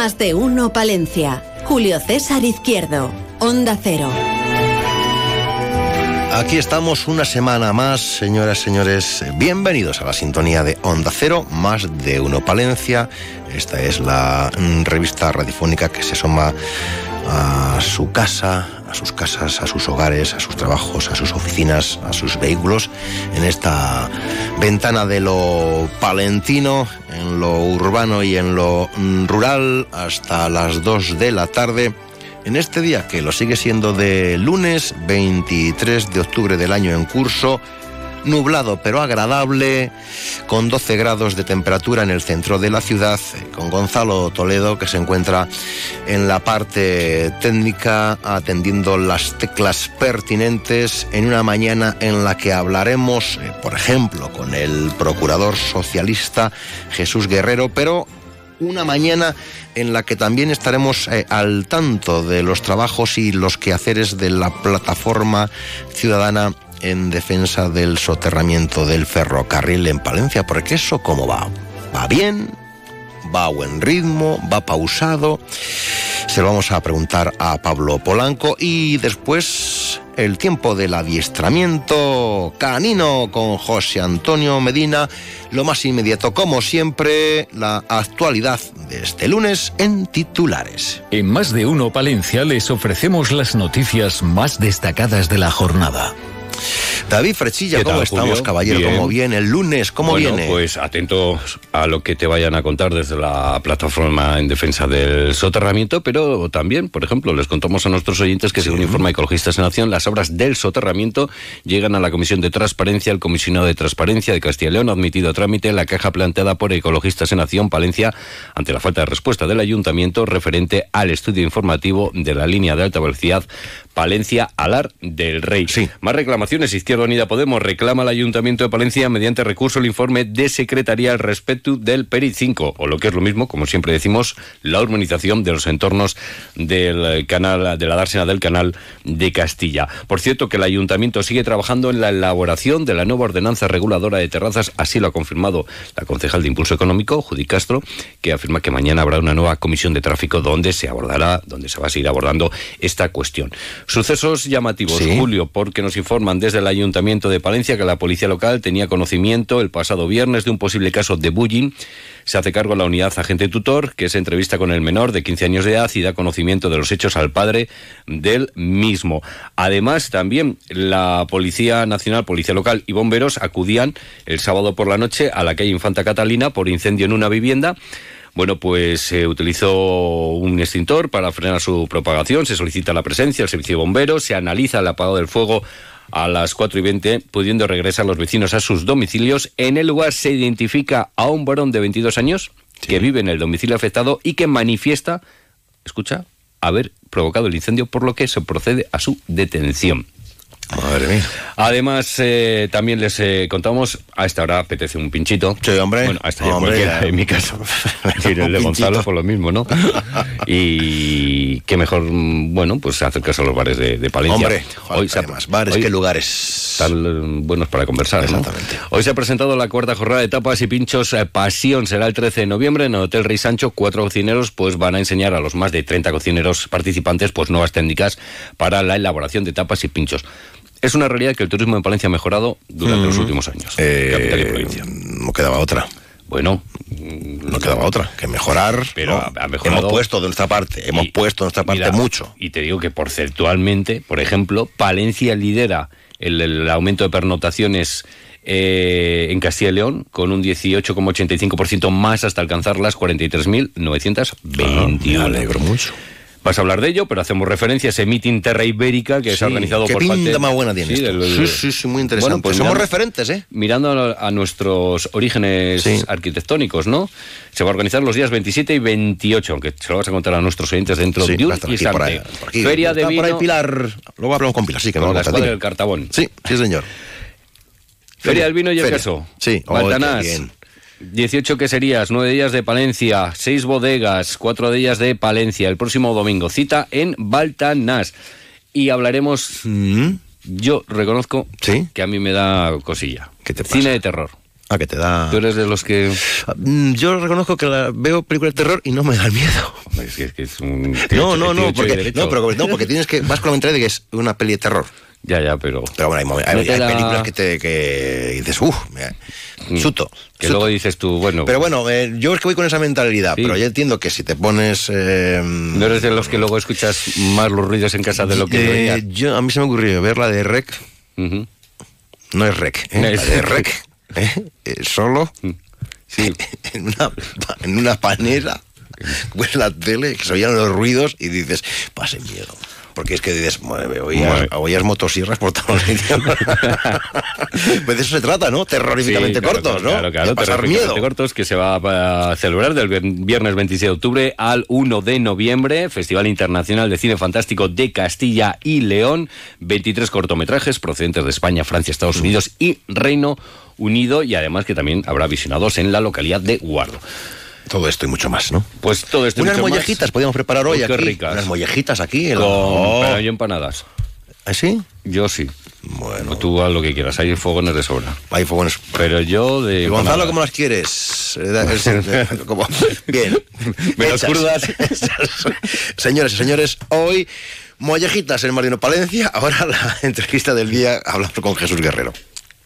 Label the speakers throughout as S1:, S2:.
S1: Más de uno Palencia. Julio César Izquierdo. Onda Cero.
S2: Aquí estamos una semana más, señoras señores. Bienvenidos a la sintonía de Onda Cero, más de uno Palencia. Esta es la revista radiofónica que se asoma a su casa, a sus casas, a sus hogares, a sus trabajos, a sus oficinas, a sus vehículos, en esta ventana de lo palentino, en lo urbano y en lo rural, hasta las 2 de la tarde. En este día, que lo sigue siendo de lunes 23 de octubre del año en curso, nublado pero agradable, con 12 grados de temperatura en el centro de la ciudad, con Gonzalo Toledo que se encuentra en la parte técnica atendiendo las teclas pertinentes en una mañana en la que hablaremos, eh, por ejemplo, con el procurador socialista Jesús Guerrero, pero una mañana en la que también estaremos eh, al tanto de los trabajos y los quehaceres de la plataforma ciudadana en defensa del soterramiento del ferrocarril en Palencia, porque eso cómo va? ¿Va bien? ¿Va a buen ritmo? ¿Va pausado? Se lo vamos a preguntar a Pablo Polanco y después el tiempo del adiestramiento canino con José Antonio Medina. Lo más inmediato, como siempre, la actualidad de este lunes en titulares.
S3: En Más de Uno Palencia les ofrecemos las noticias más destacadas de la jornada.
S2: David Frechilla, ¿cómo estamos, caballero? ¿Cómo viene el lunes? ¿Cómo
S4: bueno,
S2: viene?
S4: Pues atentos a lo que te vayan a contar desde la plataforma en defensa del soterramiento, pero también, por ejemplo, les contamos a nuestros oyentes que, según informa Ecologistas en Acción, las obras del soterramiento llegan a la Comisión de Transparencia. El comisionado de Transparencia de Castilla y León ha admitido a trámite la caja planteada por Ecologistas en Acción Palencia ante la falta de respuesta del ayuntamiento referente al estudio informativo de la línea de alta velocidad Palencia Alar del Rey.
S2: Sí.
S4: Más reclamaciones. Izquierda Unida Podemos reclama al Ayuntamiento de Palencia mediante recurso el informe de secretaría al respecto del PERI 5, o lo que es lo mismo, como siempre decimos, la urbanización de los entornos del canal, de la dársena del canal de Castilla. Por cierto, que el Ayuntamiento sigue trabajando en la elaboración de la nueva ordenanza reguladora de terrazas, así lo ha confirmado la concejal de Impulso Económico, Judy Castro, que afirma que mañana habrá una nueva comisión de tráfico donde se abordará, donde se va a seguir abordando esta cuestión. Sucesos llamativos,
S2: Sí.
S4: Julio, porque nos informan desde el Ayuntamiento de Palencia que la policía local tenía conocimiento el pasado viernes de un posible caso de bullying. Se hace cargo la unidad agente tutor, que se entrevista con el menor de 15 años de edad y da conocimiento de los hechos al padre del mismo. Además, también la Policía Nacional, Policía Local y bomberos acudían el sábado por la noche a la calle Infanta Catalina por incendio en una vivienda. Bueno, pues se utilizó un extintor para frenar su propagación, se solicita la presencia del servicio de bomberos, se analiza el apagado del fuego a las 4 y 20, pudiendo regresar los vecinos a sus domicilios. En el lugar se identifica a un varón de 22 años que vive en el domicilio afectado y que manifiesta, escucha, haber provocado el incendio, por lo que se procede a su detención.
S2: Madre mía.
S4: Además, eh, también les eh, contamos, a esta hora apetece un pinchito.
S2: Sí, hombre.
S4: Bueno, a esta hora
S2: Hombre, ya.
S4: en mi caso. Y el de Gonzalo, por lo mismo, ¿no? Y qué mejor, mm, bueno, pues acercarse a los bares de, de Palencia.
S2: Hombre, falta
S4: se ha-
S2: más bares
S4: hoy
S2: que lugares.
S4: Están eh, buenos para conversar, ¿no?
S2: Exactamente.
S4: Hoy se ha presentado la cuarta jornada de tapas y pinchos eh, Pasión. Será el 13 de noviembre en el Hotel Rey Sancho. Cuatro cocineros pues van a enseñar a los más de 30 cocineros participantes pues nuevas técnicas para la elaboración de tapas y pinchos. Es una realidad que el turismo en Palencia ha mejorado durante los últimos años.
S2: Eh,
S4: capital y provincia.
S2: no quedaba otra.
S4: Bueno,
S2: No quedaba otra que mejorar.
S4: Pero
S2: ¿no?
S4: ha- ha mejorado.
S2: Hemos puesto de nuestra parte, hemos
S4: Y-
S2: puesto de nuestra parte
S4: mira,
S2: mucho.
S4: Y te digo que porcentualmente, por ejemplo, Palencia lidera el, el aumento de pernotaciones eh, en Castilla y León con un 18,85% más hasta alcanzar las 43.921.
S2: Ah, me alegro mucho.
S4: Vas a hablar de ello, pero hacemos referencia a ese meeting Terra Ibérica que se ha organizado
S2: qué
S4: por
S2: pinta
S4: parte...
S2: más buena tiene
S4: Sí,
S2: esto. sí, sí, sí, muy interesante.
S4: Bueno, pues
S2: Somos
S4: mirando-
S2: referentes, ¿eh?
S4: Mirando a, a nuestros orígenes
S2: Sí.
S4: arquitectónicos, ¿no? Se va a organizar los días 27 y 28, aunque se lo vas a contar a nuestros oyentes dentro
S2: Sí,
S4: de un instante.
S2: por aquí.
S4: Feria de
S2: Está por ahí
S4: vino
S2: Pilar. Luego hablamos con Pilar, sí, que me
S4: con
S2: va
S4: la escuadra del Cartabón.
S2: Sí, sí, señor.
S4: Feria del vino y el
S2: Feria.
S4: queso.
S2: Sí, oh,
S4: Baltanás.
S2: qué bien.
S4: 18 queserías, 9 días de Palencia, 6 bodegas, 4 de ellas de Palencia. El próximo domingo, cita en Baltanás. Y hablaremos,
S2: Mm.
S4: yo reconozco
S2: Sí.
S4: que a mí me da cosilla.
S2: ¿Qué te
S4: Cine de terror.
S2: Ah, que te da...
S4: Tú eres de los que...
S2: Mm, Yo reconozco que la- veo películas de terror y no me da miedo.
S4: Es que, es que es un...
S2: No, no, no, porque, no, pero, no, porque tienes que vas con la mentalidad de que es una peli de terror.
S4: Ya, ya, pero...
S2: Pero bueno, hay, hay- hay películas que te que dices, uff, chuto.
S4: Que
S2: chuto".
S4: luego dices tú, bueno...
S2: Pero bueno, eh, yo es que voy con esa mentalidad,
S4: Sí.
S2: pero yo entiendo que si te pones... eh,
S4: ¿No eres de los que luego escuchas más los ruidos en casa de lo que
S2: eh, yo, A mí se me ocurrió ver la de Rec, no es Rec, eh,
S4: No
S2: la
S4: es
S2: de
S4: Rec.
S2: Eh, eh, solo
S4: Sí.
S2: en una, en una panera, pues la tele, que se oían los ruidos y dices, pase miedo. Porque es que dices, "Madre, oías, oías motosierras por todos los sitios. pues de eso se trata, ¿no? Terroríficamente
S4: Sí, claro,
S2: cortos, ¿no?
S4: Claro, claro,
S2: pasar
S4: terroríficamente
S2: miedo.
S4: cortos que se va a celebrar del vier- viernes 26 de octubre al 1 de noviembre, Festival Internacional de Cine Fantástico de Castilla y León, 23 cortometrajes procedentes de España, Francia, Estados
S2: Mm.
S4: Unidos y Reino Unido y además que también habrá visionados en la localidad de Guardo.
S2: Todo esto y mucho más, ¿no?
S4: Pues todo esto y
S2: Unas
S4: mucho más.
S2: mollejitas podíamos preparar hoy
S4: Uy, qué
S2: aquí.
S4: ricas.
S2: Unas mollejitas aquí. en la-
S4: Con
S2: Oh.
S4: pero empanadas.
S2: ¿Ah, sí?
S4: Yo sí.
S2: Bueno,
S4: Tú haz lo que quieras, hay fogones de sobra.
S2: hay fogones.
S4: Pero yo de
S2: ¿Y Gonzalo. ¿cómo las quieres? Eh, eh, Bien.
S4: Menos crudas.
S2: Señores y señores, hoy mollejitas en Marino Palencia. Ahora la entrevista del día hablamos con Jesús Guerrero.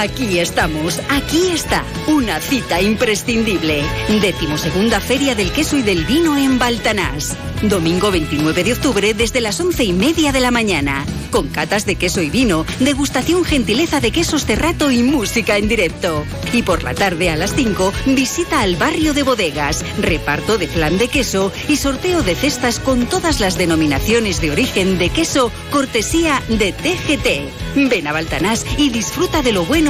S5: Aquí estamos, aquí está, una cita imprescindible. Decimosegunda Feria del Queso y del Vino en Baltanás. Domingo 29 de octubre desde las once y media de la mañana. Con catas de queso y vino, degustación gentileza de quesos cerrato y música en directo. Y por la tarde a las 5, visita al barrio de bodegas, reparto de flan de queso y sorteo de cestas con todas las denominaciones de origen de queso, cortesía de TGT. Ven a Baltanás y disfruta de lo bueno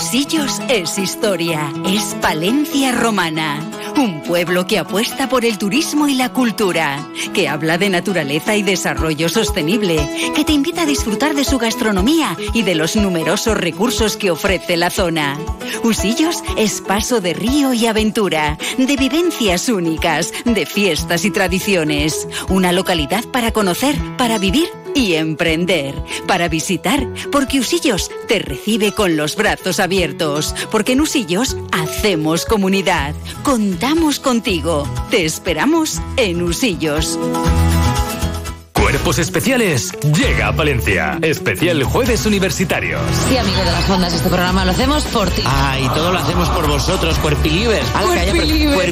S5: Usillos es historia, es Palencia romana. Un pueblo que apuesta por el turismo y la cultura, que habla de naturaleza y desarrollo sostenible, que te invita a disfrutar de su gastronomía y de los numerosos recursos que ofrece la zona. Usillos es paso de río y aventura, de vivencias únicas, de fiestas y tradiciones. Una localidad para conocer, para vivir y emprender, para visitar, porque Usillos te recibe con los brazos abiertos, porque en Usillos hacemos comunidad, contamos contigo, te esperamos en Usillos.
S6: Cuerpos Especiales llega a Palencia. Especial Jueves Universitarios.
S7: Sí, amigo de las ondas, este programa lo hacemos por ti.
S8: Ah, y todo lo hacemos por vosotros, cuerpilivers.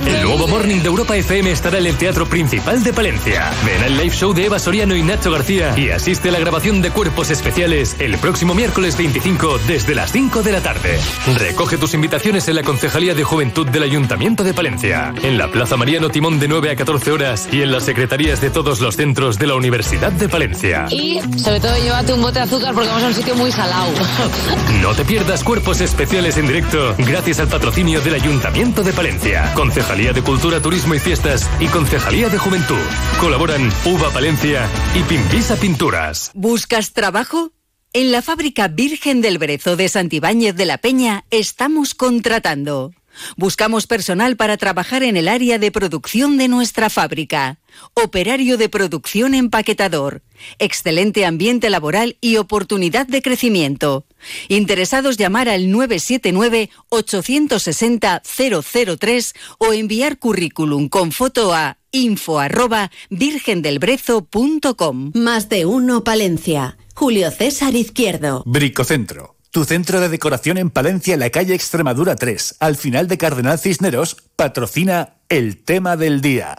S6: El nuevo Morning de Europa FM estará en el Teatro Principal de Palencia. Ven al live show de Eva Soriano y Nacho García y asiste a la grabación de Cuerpos Especiales el próximo miércoles 25 desde las 5 de la tarde. Recoge tus invitaciones en la Concejalía de Juventud del Ayuntamiento de Palencia, en la Plaza Mariano Timón de 9 a 14 horas y en las secretarías de todos los centros de la Universidad de Palencia.
S7: Y sobre todo llévate un bote de azúcar porque vamos a un sitio muy salado.
S6: No te pierdas cuerpos especiales en directo gracias al patrocinio del Ayuntamiento de Palencia, Concejalía de Cultura, Turismo y Fiestas y Concejalía de Juventud. Colaboran Uva Palencia y Pimpisa Pinturas.
S5: ¿Buscas trabajo? En la fábrica Virgen del Brezo de Santibáñez de la Peña estamos contratando. Buscamos personal para trabajar en el área de producción de nuestra fábrica. Operario de producción empaquetador. Excelente ambiente laboral y oportunidad de crecimiento. Interesados llamar al 979-860-003 o enviar currículum con foto a info arroba virgendelbrezo.com.
S1: Más de uno Palencia. Julio César Izquierdo.
S9: Bricocentro. Tu centro de decoración en Palencia, en la calle Extremadura 3, al final de Cardenal Cisneros, patrocina el tema del día.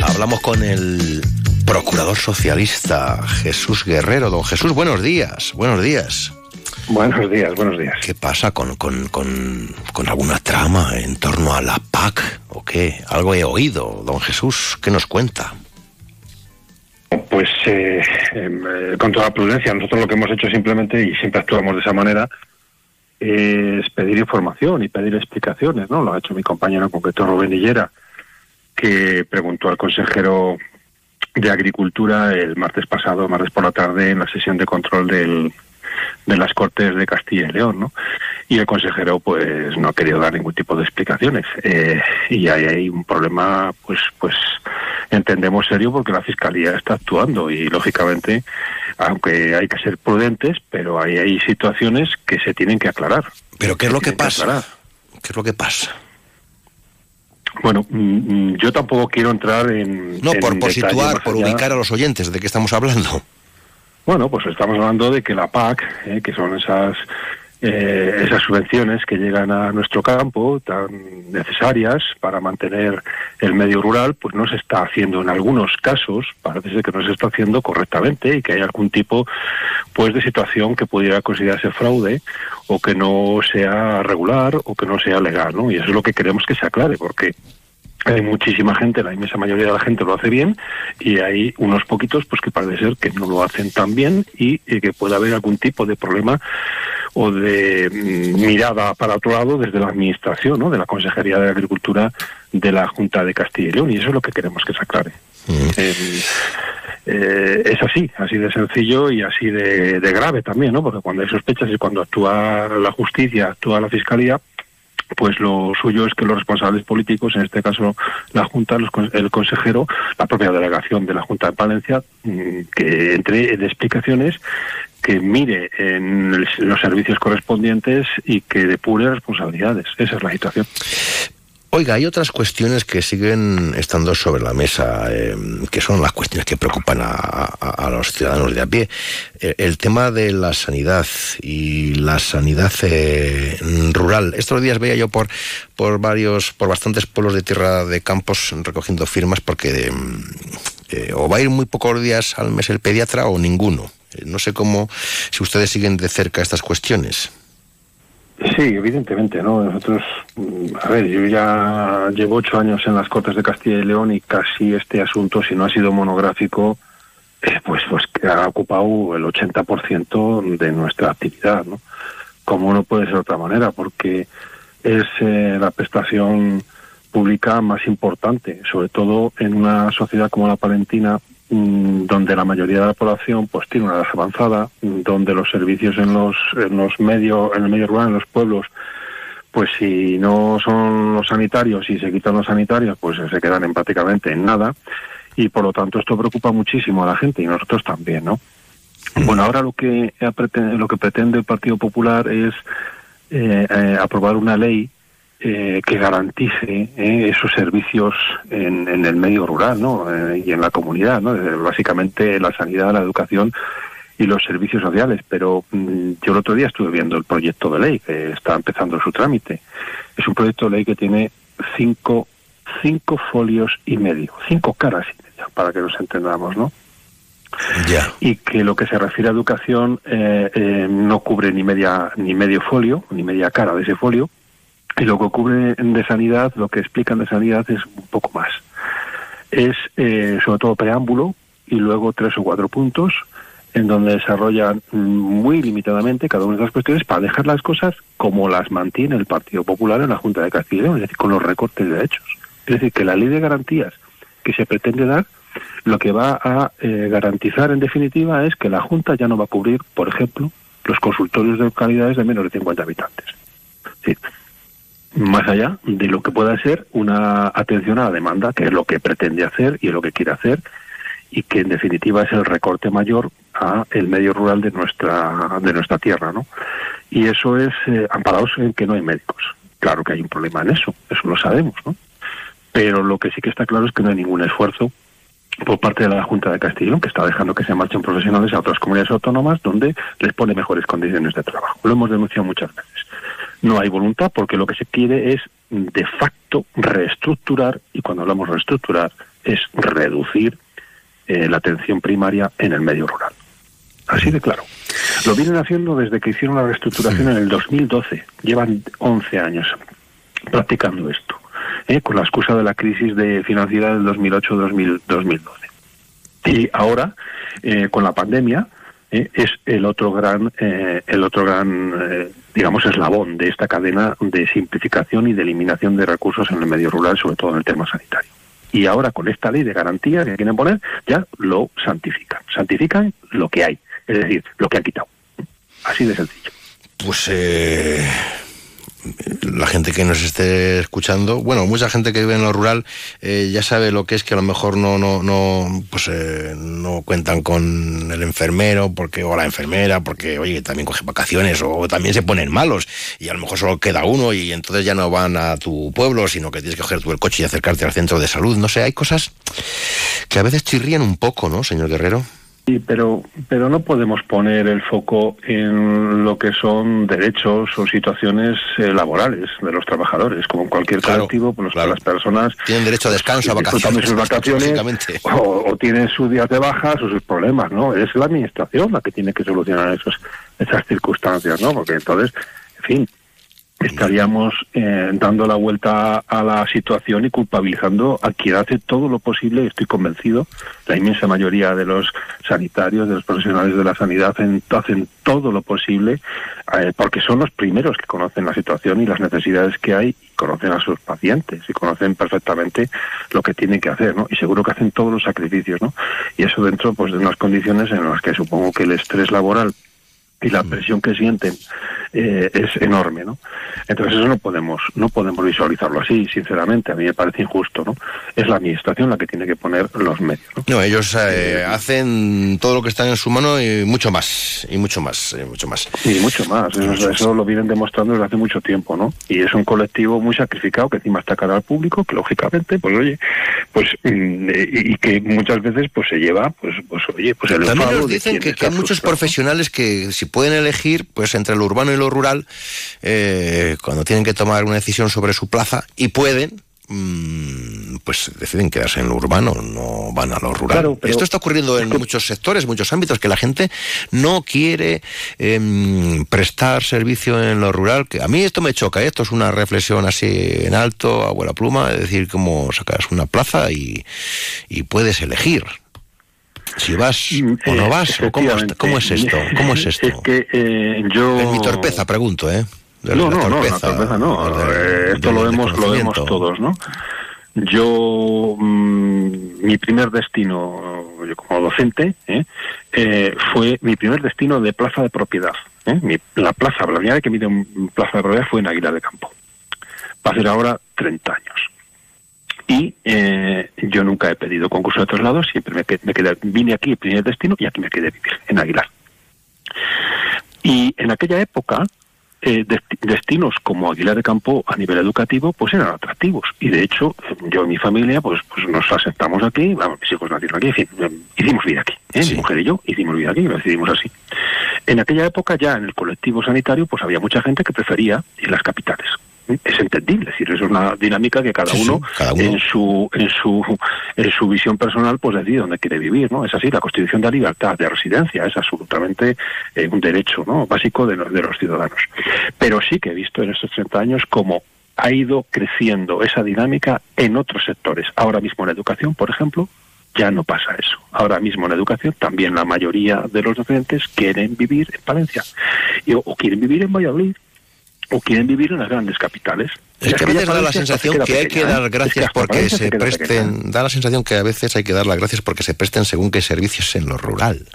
S2: Hablamos con el procurador socialista Jesús Guerrero. Don Jesús, buenos días. Buenos días.
S10: Buenos días, buenos días.
S2: ¿Qué pasa con, con, alguna trama en torno a la PAC o qué? Algo he oído, don Jesús. ¿Qué nos cuenta?
S10: Pues eh, em, eh, con toda prudencia, nosotros lo que hemos hecho simplemente, y siempre actuamos de esa manera, es pedir información y pedir explicaciones, ¿no? Lo ha hecho mi compañero en concreto Rubén Hillera, que preguntó al consejero de Agricultura el martes pasado, martes por la tarde, en la sesión de control del, de las Cortes de Castilla y León, ¿no? Y el consejero, pues, no ha querido dar ningún tipo de explicaciones. Eh, y ahí hay un problema, pues, pues, entendemos serio porque la Fiscalía está actuando y, lógicamente, aunque hay que ser prudentes, pero ahí hay situaciones que se tienen que aclarar.
S2: ¿Pero qué es lo que pasa? ¿Qué es lo que pasa?
S10: Bueno, mm, mm, yo tampoco quiero entrar en.
S2: No, por, por situar, por ubicar a los oyentes de qué estamos hablando.
S10: Bueno, pues estamos hablando de que la PAC, eh, que son esas eh, esas subvenciones que llegan a nuestro campo tan necesarias para mantener el medio rural, pues no se está haciendo en algunos casos, parece ser que no se está haciendo correctamente y que hay algún tipo pues de situación que pudiera considerarse fraude o que no sea regular o que no sea legal, ¿no? Y eso es lo que queremos que se aclare, porque hay muchísima gente, la inmensa mayoría de la gente lo hace bien y hay unos poquitos pues que parece ser que no lo hacen tan bien y, que puede haber algún tipo de problema o de mm, mirada para otro lado desde la administración, ¿no? de la Consejería de Agricultura de la Junta de Castilla y León y eso es lo que queremos que se aclare. Mm. Eh, es así, así de sencillo y así de, de grave también, ¿no? Porque cuando hay sospechas y cuando actúa la justicia, actúa la fiscalía, pues lo suyo es que los responsables políticos, en este caso la Junta, el consejero, la propia delegación de la Junta de Palencia, mm, que entre en explicaciones, que mire en los servicios correspondientes y que depure responsabilidades. Esa es la situación.
S2: Oiga, hay otras cuestiones que siguen estando sobre la mesa, eh, que son las cuestiones que preocupan a, los ciudadanos de a pie. Eh, el, tema de la sanidad y la sanidad eh, rural. Estos días veía yo por, por varios, por bastantes pueblos de tierra de campos recogiendo firmas porque o va a ir muy pocos días al mes el pediatra o ninguno. no sé cómo, si ustedes siguen de cerca estas cuestiones.
S10: Sí, evidentemente, ¿no? Nosotros, mm, a ver, yo ya llevo ocho años en las Cortes de Castilla y León y casi este asunto, si no ha sido monográfico, eh, pues, pues que ha ocupado el 80% de nuestra actividad, ¿no? Como no puede ser de otra manera, porque es eh, la prestación pública más importante, sobre todo en una sociedad como la palentina, donde la mayoría de la población pues tiene una edad avanzada, mm, donde los servicios en los en los medios en el medio rural, en los pueblos, pues si no son los sanitarios y se quitan los sanitarios, pues se quedan en prácticamente en nada y por lo tanto esto preocupa muchísimo a la gente y nosotros también, ¿no? Bueno, ahora lo que lo que pretende el Partido Popular es eh, eh, aprobar una ley eh, que garantice eh, esos servicios en, el medio rural ¿no? Eh, y en la comunidad, ¿no? básicamente la sanidad, la educación y los servicios sociales. Pero mm, yo el otro día estuve viendo el proyecto de ley que está empezando su trámite. Es un proyecto de ley que tiene cinco, cinco folios y medio, cinco caras y media, para que nos entendamos, ¿no? Y que lo que se refiere a educación no cubre ni media ni medio folio, ni media cara de ese folio, y lo que ocurre de sanidad, lo que explican de sanidad es un poco más. Es eh, sobre todo preámbulo y luego tres o cuatro puntos en donde desarrollan muy limitadamente cada una de las cuestiones para dejar las cosas como las mantiene el Partido Popular en la Junta de Castilla y León, es decir, con los recortes de derechos. Es decir, que la ley de garantías que se pretende dar, lo que va a eh, garantizar en definitiva es que la Junta ya no va a cubrir, por ejemplo, los consultorios de localidades de menos de 50 habitantes. Sí. Más allá de lo que pueda ser una atención a la demanda, que es lo que pretende hacer y es lo que quiere hacer, y que en definitiva es el recorte mayor a el medio rural de nuestra de nuestra tierra, ¿no? Y eso es eh, amparados en que no hay médicos. Claro que hay un problema en eso, eso lo sabemos, ¿no? Pero lo que sí que está claro es que no hay ningún esfuerzo por parte de la Junta de Castellón, que está dejando que se marchen profesionales a otras comunidades autónomas donde les pone mejores condiciones de trabajo. Lo hemos denunciado muchas veces. No hay voluntad porque lo que se quiere es de facto reestructurar, y cuando hablamos de reestructurar es reducir eh, la atención primaria en el medio rural. Así de claro. Lo vienen haciendo desde que hicieron la reestructuración en el 2012. Llevan 11 años practicando esto, ¿eh? con la excusa de la crisis de financiera del 2008-2012. Y ahora, eh, con la pandemia, ¿eh? es el otro gran, el otro gran, digamos, eslabón de esta cadena de simplificación y de eliminación de recursos en el medio rural, sobre todo en el tema sanitario y ahora con esta ley de garantía que quieren poner, ya lo santifican. Santifican lo que hay, es decir, lo que han quitado. Así de sencillo.
S2: Pues eh, la gente que nos esté escuchando, bueno, mucha gente que vive en lo rural eh, ya sabe lo que es que a lo mejor no, no, no, pues eh, no cuentan con el enfermero porque o la enfermera porque oye también coge vacaciones o también se ponen malos y a lo mejor solo queda uno y entonces ya no van a tu pueblo sino que tienes que coger tú el coche y acercarte al centro de salud. No sé, hay cosas que a veces chirrían un poco, ¿no, señor Guerrero?
S10: Sí, pero, pero no podemos poner el foco en lo que son derechos o situaciones eh, laborales de los trabajadores. Como en cualquier colectivo, pues las personas...
S2: Tienen derecho a descanso, a vacaciones.
S10: sus vacaciones o, o, tienen sus días de bajas o sus problemas, ¿no? Es la administración la que tiene que solucionar esos, esas circunstancias, ¿no? Porque entonces, en fin, estaríamos eh, dando la vuelta a la situación y culpabilizando a quien hace todo lo posible, estoy convencido, la inmensa mayoría de los sanitarios, de los profesionales de la sanidad hacen, todo lo posible eh, porque son los primeros que conocen la situación y las necesidades que hay, y conocen a sus pacientes y conocen perfectamente lo que tienen que hacer, ¿no? Y seguro que hacen todos los sacrificios, ¿no? Y eso dentro pues de unas condiciones en las que supongo que el estrés laboral y la presión que sienten eh, es enorme, ¿no? Entonces eso no podemos no podemos visualizarlo así, sinceramente, a mí me parece injusto, ¿no? Es la administración la que tiene que poner los medios.
S2: No, ellos eh, hacen todo lo que está en su mano y mucho más, y mucho más, y mucho más.
S10: Sí, mucho más. Eso, lo vienen demostrando desde hace mucho tiempo, ¿no? Y es un colectivo muy sacrificado que encima está cara al público, que lógicamente, pues oye, pues mm, y, que muchas veces pues se lleva, pues, pues oye, pues el
S2: También nos dicen que, que hay muchos profesionales que si pueden elegir, pues entre lo urbano y lo rural, eh, cuando tienen que tomar una decisión sobre su plaza y pueden, mm, pues deciden quedarse en lo urbano, no van a lo rural. Esto está ocurriendo en muchos sectores, muchos ámbitos, que la gente no quiere em, prestar servicio en lo rural. Que a mí esto me choca, ¿eh? esto es una reflexión así en alto, abuela pluma, es decir, como sacas una plaza y, y puedes elegir si vas o no vas, cómo, cómo, es esto? ¿Cómo es esto?
S10: Es que eh, yo...
S2: En mi torpeza, pregunto, ¿eh?
S10: no, no, no, la torpeza no. Eh, esto lo vemos, lo vemos todos, ¿no? Yo, mm, mi primer destino, yo como docente, ¿eh? eh, fue mi primer destino de plaza de propiedad. ¿eh? Mi, la plaza, la primera que me un plaza de propiedad fue en Águila de Campo. Va a ser ahora 30 años y eh, yo nunca he pedido concurso de traslados, siempre me, me quedé, vine aquí, el primer destino, y aquí me quedé vivir, en Aguilar. Y en aquella época, eh, destinos como Aguilar de Campo a nivel educativo, pues eran atractivos. Y de hecho, yo y mi familia, pues, pues nos asentamos aquí, vamos, mis hijos nacieron aquí, en fin, hicimos vida aquí. ¿eh? Mi mujer y yo hicimos vida aquí, lo decidimos así. En aquella época, ya en el colectivo sanitario, pues había mucha gente que prefería ir a las capitales es entendible, es decir, es una dinámica que cada, uno, en su en su en su visión personal pues decide dónde quiere vivir, ¿no? Es así, la Constitución da libertad de residencia, es absolutamente eh, un derecho, ¿no? básico de los de los ciudadanos. Pero sí que he visto en estos 30 años cómo ha ido creciendo esa dinámica en otros sectores. Ahora mismo en educación, por ejemplo, ya no pasa eso. Ahora mismo en educación también la mayoría de los docentes quieren vivir en Valencia o quieren vivir en Valladolid o quieren vivir en las grandes capitales.
S2: Es que a veces da la sensación que hay que dar gracias porque se presten, da la sensación que a veces hay que dar las gracias porque se presten según qué servicios en lo rural.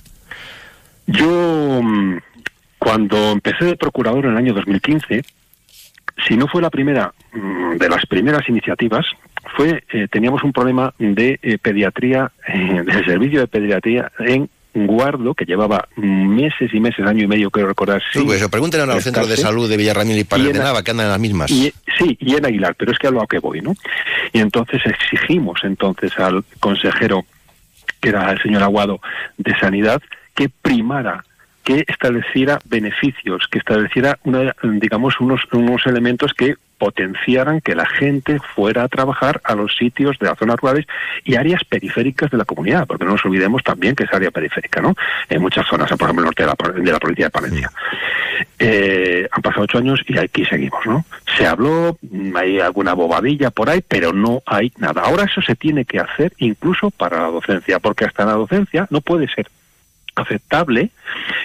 S10: Yo mm, Cuando empecé de procurador en el año 2015, si no fue la primera mm, de las primeras iniciativas, fue eh, teníamos un problema de eh, pediatría, eh, del servicio de pediatría en Guardo, que llevaba meses y meses, año y medio, quiero recordar.
S2: Sí, pues eso, pregúntenle a los centros de salud de Villarramil y Nava, que andan en las mismas.
S10: Y, sí, y en Aguilar, pero es que a lo que voy, ¿no? Y entonces exigimos entonces al consejero, que era el señor Aguado, de Sanidad, que primara que estableciera beneficios, que estableciera, una, digamos, unos, unos elementos que potenciaran que la gente fuera a trabajar a los sitios de las zonas rurales y áreas periféricas de la comunidad, porque no nos olvidemos también que es área periférica, ¿no? En muchas zonas, por ejemplo, el norte de la, de la provincia de Palencia. Eh, han pasado ocho años y aquí seguimos, ¿no? Se habló, hay alguna bobadilla por ahí, pero no hay nada. Ahora eso se tiene que hacer incluso para la docencia, porque hasta la docencia no puede ser aceptable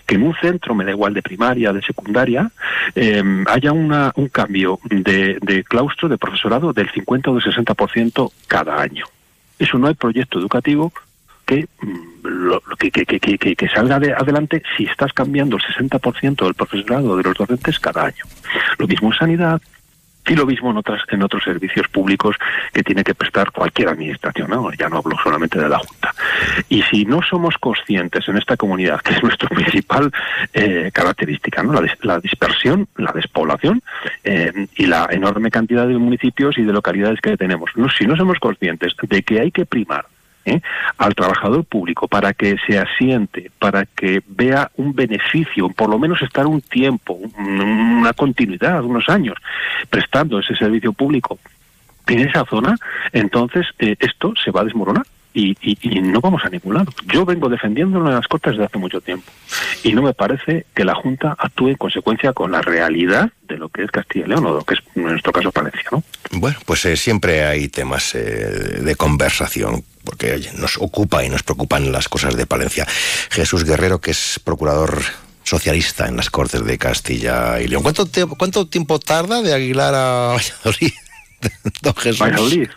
S10: que en un centro, me da igual de primaria, de secundaria, eh, haya una, un cambio de, de, claustro, de profesorado del 50 o del 60% cada año. Eso no hay proyecto educativo que, que, que, que, que, salga de adelante si estás cambiando el 60% del profesorado de los docentes cada año. Lo mismo en sanidad, y lo mismo en, otras, en otros servicios públicos que tiene que prestar cualquier administración, ¿no? ya no hablo solamente de la Junta. Y si no somos conscientes en esta comunidad, que es nuestra principal eh, característica, ¿no? la, dispersión, la despoblación eh, y la enorme cantidad de municipios y de localidades que tenemos, si no somos conscientes de que hay que primar ¿eh? al trabajador público para que se asiente, para que vea un beneficio, por lo menos estar un tiempo, una continuidad, unos años, prestando ese servicio público en esa zona, entonces eh, esto se va a desmoronar. Y, y, y, no vamos a ningún lado. Yo vengo defendiéndolo en las Cortes desde hace mucho tiempo y no me parece que la Junta actúe en consecuencia con la realidad de lo que es Castilla y León o lo que es en nuestro caso Palencia, ¿no?
S2: Bueno, pues eh, siempre hay temas eh, de conversación porque oye, nos ocupa y nos preocupan las cosas de Palencia. Jesús Guerrero, que es procurador socialista en las Cortes de Castilla y León. ¿Cuánto, cuánto tiempo tarda de Aguilar a Valladolid?
S10: Don Jesús. Valladolid.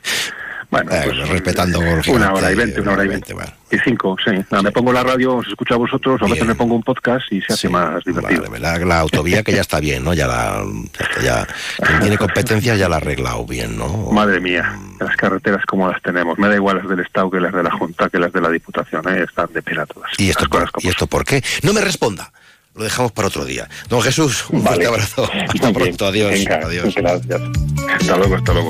S10: Bueno,
S2: eh,
S10: pues,
S2: respetando
S10: una hora y veinte, una hora y veinte. Bueno. Y cinco, sí. Me pongo la radio, os escucho a vosotros, a veces me pongo un podcast y se hace sí, más divertido.
S2: Vale, la, la, autovía que ya está bien, ¿no? Ya la, ya, quien tiene competencias ya la ha arreglado bien, ¿no?
S10: Madre mía, las carreteras como las tenemos. Me da igual las del Estado que las de la Junta, que las de la Diputación, ¿eh? Están de pena todas.
S2: ¿Y esto, por, ¿y esto por qué? No me responda. Lo dejamos para otro día. Don Jesús, un vale. fuerte abrazo. Hasta pronto. Adiós.
S10: Venga,
S2: Adiós.
S10: Gracias. Hasta luego, hasta luego.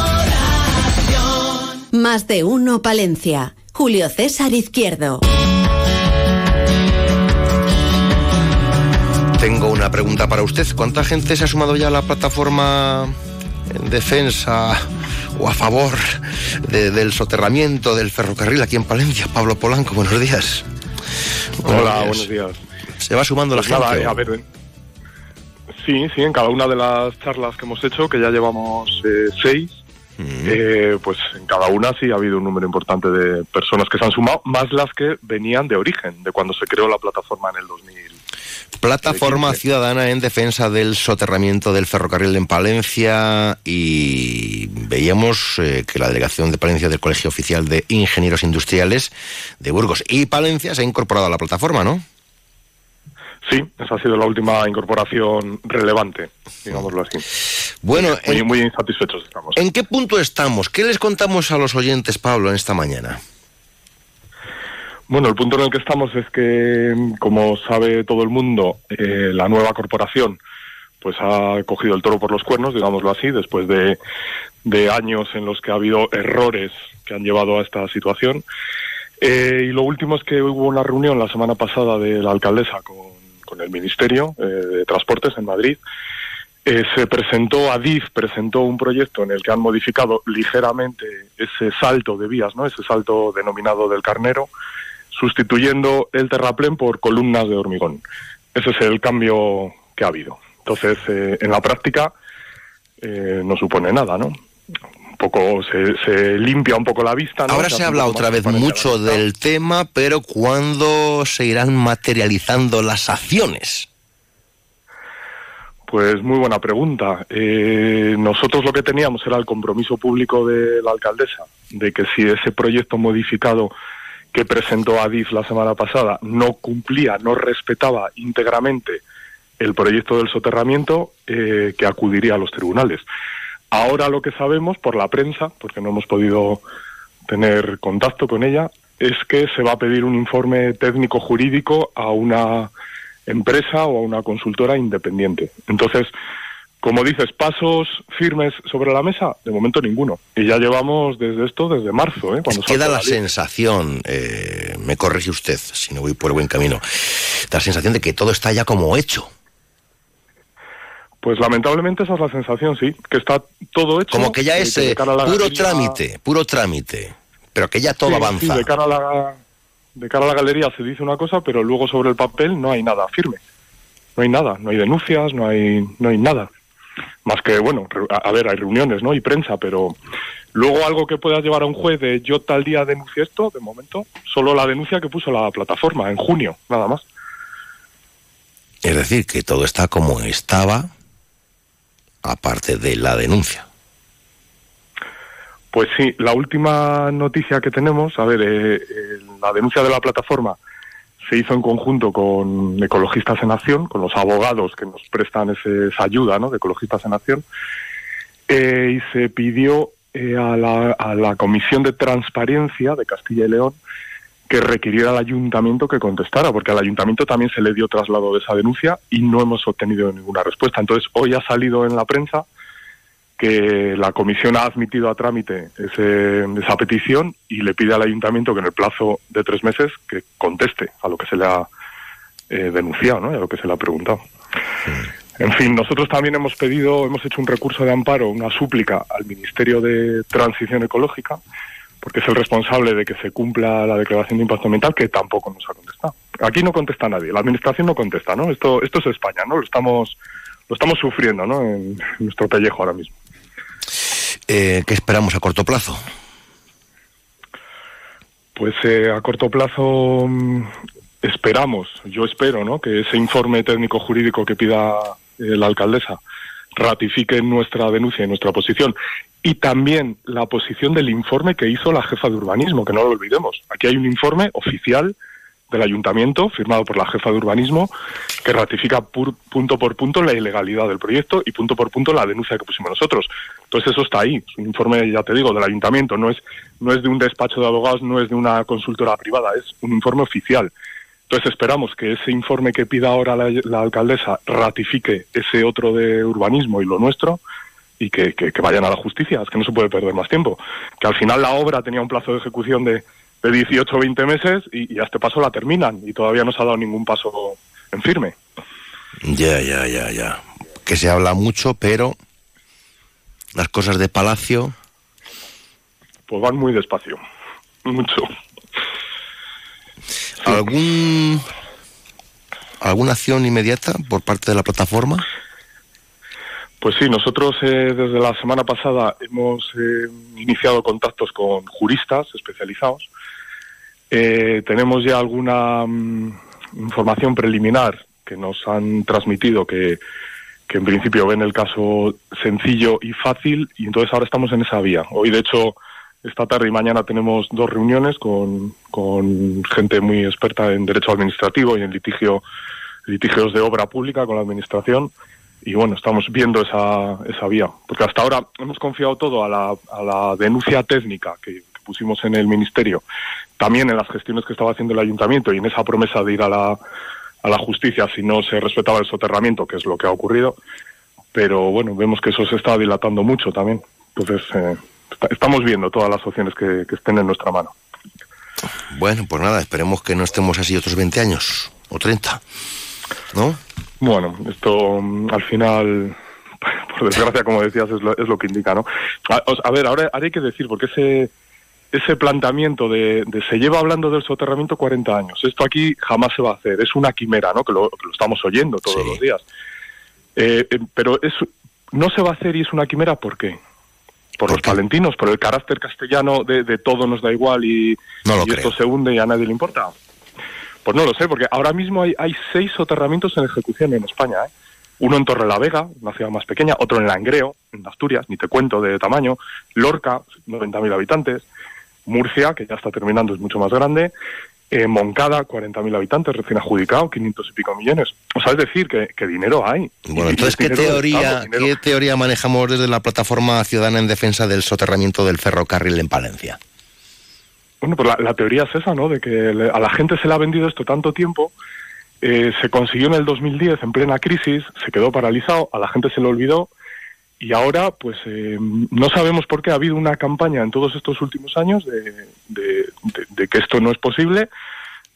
S1: Más de uno Palencia. Julio César Izquierdo.
S2: Tengo una pregunta para usted. ¿Cuánta gente se ha sumado ya a la plataforma en defensa o a favor de, del soterramiento del ferrocarril aquí en Palencia? Pablo Polanco, buenos días.
S11: Hola, buenos días.
S2: Se va sumando
S11: pues
S2: la
S11: nada,
S2: gente.
S11: a ver, sí, sí, en cada una de las charlas que hemos hecho, que ya llevamos eh, seis, eh, pues en cada una sí ha habido un número importante de personas que se han sumado, más las que venían de origen, de cuando se creó la plataforma en el 2000.
S2: Plataforma Ciudadana en defensa del soterramiento del ferrocarril en Palencia y veíamos eh, que la delegación de Palencia del Colegio Oficial de Ingenieros Industriales de Burgos y Palencia se ha incorporado a la plataforma, ¿no?
S11: Sí, esa ha sido la última incorporación relevante, digámoslo así.
S2: Bueno,
S11: muy,
S2: en,
S11: muy insatisfechos estamos.
S2: ¿En qué punto estamos? ¿Qué les contamos a los oyentes, Pablo, en esta mañana?
S11: Bueno, el punto en el que estamos es que, como sabe todo el mundo, eh, la nueva corporación pues ha cogido el toro por los cuernos, digámoslo así, después de, de años en los que ha habido errores que han llevado a esta situación. Eh, y lo último es que hubo una reunión la semana pasada de la alcaldesa con, con el Ministerio eh, de Transportes en Madrid. Eh, se presentó, Adif presentó un proyecto en el que han modificado ligeramente ese salto de vías, ¿no? ese salto denominado del carnero, sustituyendo el terraplén por columnas de hormigón. Ese es el cambio que ha habido. Entonces, eh, en la práctica eh, no supone nada, ¿no? Poco se, se limpia un poco la vista. ¿no?
S2: Ahora se habla otra vez mucho del tema, pero ¿cuándo se irán materializando las acciones?
S11: Pues muy buena pregunta. Eh, nosotros lo que teníamos era el compromiso público de la alcaldesa de que si ese proyecto modificado que presentó Adif la semana pasada no cumplía, no respetaba íntegramente el proyecto del soterramiento, eh, que acudiría a los tribunales. Ahora lo que sabemos por la prensa, porque no hemos podido tener contacto con ella, es que se va a pedir un informe técnico jurídico a una empresa o a una consultora independiente. Entonces, como dices, pasos firmes sobre la mesa, de momento ninguno. Y ya llevamos desde esto desde marzo. ¿eh?
S2: Cuando Queda la, la sensación, eh, me corrige usted si no voy por el buen camino, la sensación de que todo está ya como hecho.
S11: Pues lamentablemente esa es la sensación, sí, que está todo hecho.
S2: Como que ya es eh, puro galería... trámite, puro trámite, pero que ya todo
S11: sí,
S2: avanza.
S11: Sí, de cara a la de cara a la galería se dice una cosa, pero luego sobre el papel no hay nada firme. No hay nada, no hay denuncias, no hay, no hay nada. Más que, bueno, a, a ver, hay reuniones, ¿no? Y prensa, pero luego algo que pueda llevar a un juez de yo tal día denuncie esto, de momento, solo la denuncia que puso la plataforma en junio, nada más.
S2: Es decir, que todo está como estaba, aparte de la denuncia.
S11: Pues sí, la última noticia que tenemos, a ver, eh, eh, la denuncia de la plataforma se hizo en conjunto con Ecologistas en Acción, con los abogados que nos prestan ese, esa ayuda ¿no? de Ecologistas en Acción, eh, y se pidió eh, a, la, a la Comisión de Transparencia de Castilla y León que requiriera al ayuntamiento que contestara, porque al ayuntamiento también se le dio traslado de esa denuncia y no hemos obtenido ninguna respuesta. Entonces, hoy ha salido en la prensa que la comisión ha admitido a trámite ese, esa petición y le pide al ayuntamiento que en el plazo de tres meses que conteste a lo que se le ha eh, denunciado ¿no? y a lo que se le ha preguntado. En fin, nosotros también hemos pedido, hemos hecho un recurso de amparo, una súplica al Ministerio de Transición Ecológica, porque es el responsable de que se cumpla la declaración de impacto ambiental, que tampoco nos ha contestado. Aquí no contesta nadie, la administración no contesta, ¿no? Esto, esto es España, ¿no? Lo estamos, lo estamos sufriendo, ¿no? En nuestro pellejo ahora mismo.
S2: Eh, ¿Qué esperamos a corto plazo?
S11: Pues eh, a corto plazo mmm, esperamos, yo espero, ¿no? Que ese informe técnico jurídico que pida eh, la alcaldesa ratifique nuestra denuncia y nuestra posición y también la posición del informe que hizo la jefa de urbanismo, que no lo olvidemos. Aquí hay un informe oficial del ayuntamiento, firmado por la jefa de urbanismo, que ratifica punto por punto la ilegalidad del proyecto y punto por punto la denuncia que pusimos nosotros. Entonces eso está ahí, es un informe, ya te digo, del ayuntamiento, no es, no es de un despacho de abogados, no es de una consultora privada, es un informe oficial. Entonces esperamos que ese informe que pida ahora la, la alcaldesa ratifique ese otro de urbanismo y lo nuestro, y que, que, que, vayan a la justicia, es que no se puede perder más tiempo. Que al final la obra tenía un plazo de ejecución de, de 18 o 20 meses y, y, a este paso la terminan y todavía no se ha dado ningún paso en firme.
S2: Ya, ya, ya, ya. Que se habla mucho, pero las cosas de Palacio...
S11: Pues van muy despacio, mucho.
S2: ¿Algún, ¿Alguna acción inmediata por parte de la plataforma?
S11: Pues sí, nosotros eh, desde la semana pasada hemos eh, iniciado contactos con juristas especializados. Eh, tenemos ya alguna um, información preliminar que nos han transmitido que, que, en principio ven el caso sencillo y fácil y entonces ahora estamos en esa vía. Hoy, de hecho, esta tarde y mañana tenemos dos reuniones con, con gente muy experta en derecho administrativo y en litigio, litigios de obra pública con la administración. Y bueno, estamos viendo esa, esa vía, porque hasta ahora hemos confiado todo a la, a la denuncia técnica que, pusimos en el Ministerio, también en las gestiones que estaba haciendo el Ayuntamiento y en esa promesa de ir a la, a la justicia si no se respetaba el soterramiento, que es lo que ha ocurrido, pero bueno, vemos que eso se está dilatando mucho también. Entonces, eh, estamos viendo todas las opciones que, que estén en nuestra mano.
S2: Bueno, pues nada, esperemos que no estemos así otros 20 años o 30, ¿no?
S11: Bueno, esto al final, por desgracia, como decías, es lo, es lo que indica, ¿no? A, a, ver, ahora, hay que decir, porque ese, ese planteamiento de, se lleva hablando del soterramiento 40 años. Esto aquí jamás se va a hacer. Es una quimera, ¿no? Que lo, estamos oyendo todos los días. Eh, eh, pero es, no se va a hacer y es una quimera, ¿por qué? Por, los palentinos, por el carácter castellano de, todo nos da igual y, esto se hunde y a nadie le importa. Pues no lo sé, porque ahora mismo hay, hay seis soterramientos en ejecución en España. ¿eh? Uno en Torre la Vega, una ciudad más pequeña, otro en Langreo, en Asturias, ni te cuento de tamaño, Lorca, 90.000 habitantes, Murcia, que ya está terminando, es mucho más grande, eh, Moncada, 40.000 habitantes, recién adjudicado, 500 y pico millones. O sea, es decir, que, dinero hay.
S2: Bueno, entonces, ¿qué teoría, ¿qué teoría manejamos desde la plataforma ciudadana en defensa del soterramiento del ferrocarril en Palencia?
S11: Bueno, pues la, teoría es esa, ¿no? De que a la gente se le ha vendido esto tanto tiempo, eh, se consiguió en el 2010 en plena crisis, se quedó paralizado, a la gente se le olvidó y ahora, pues eh, no sabemos por qué ha habido una campaña en todos estos últimos años de, que esto no es posible,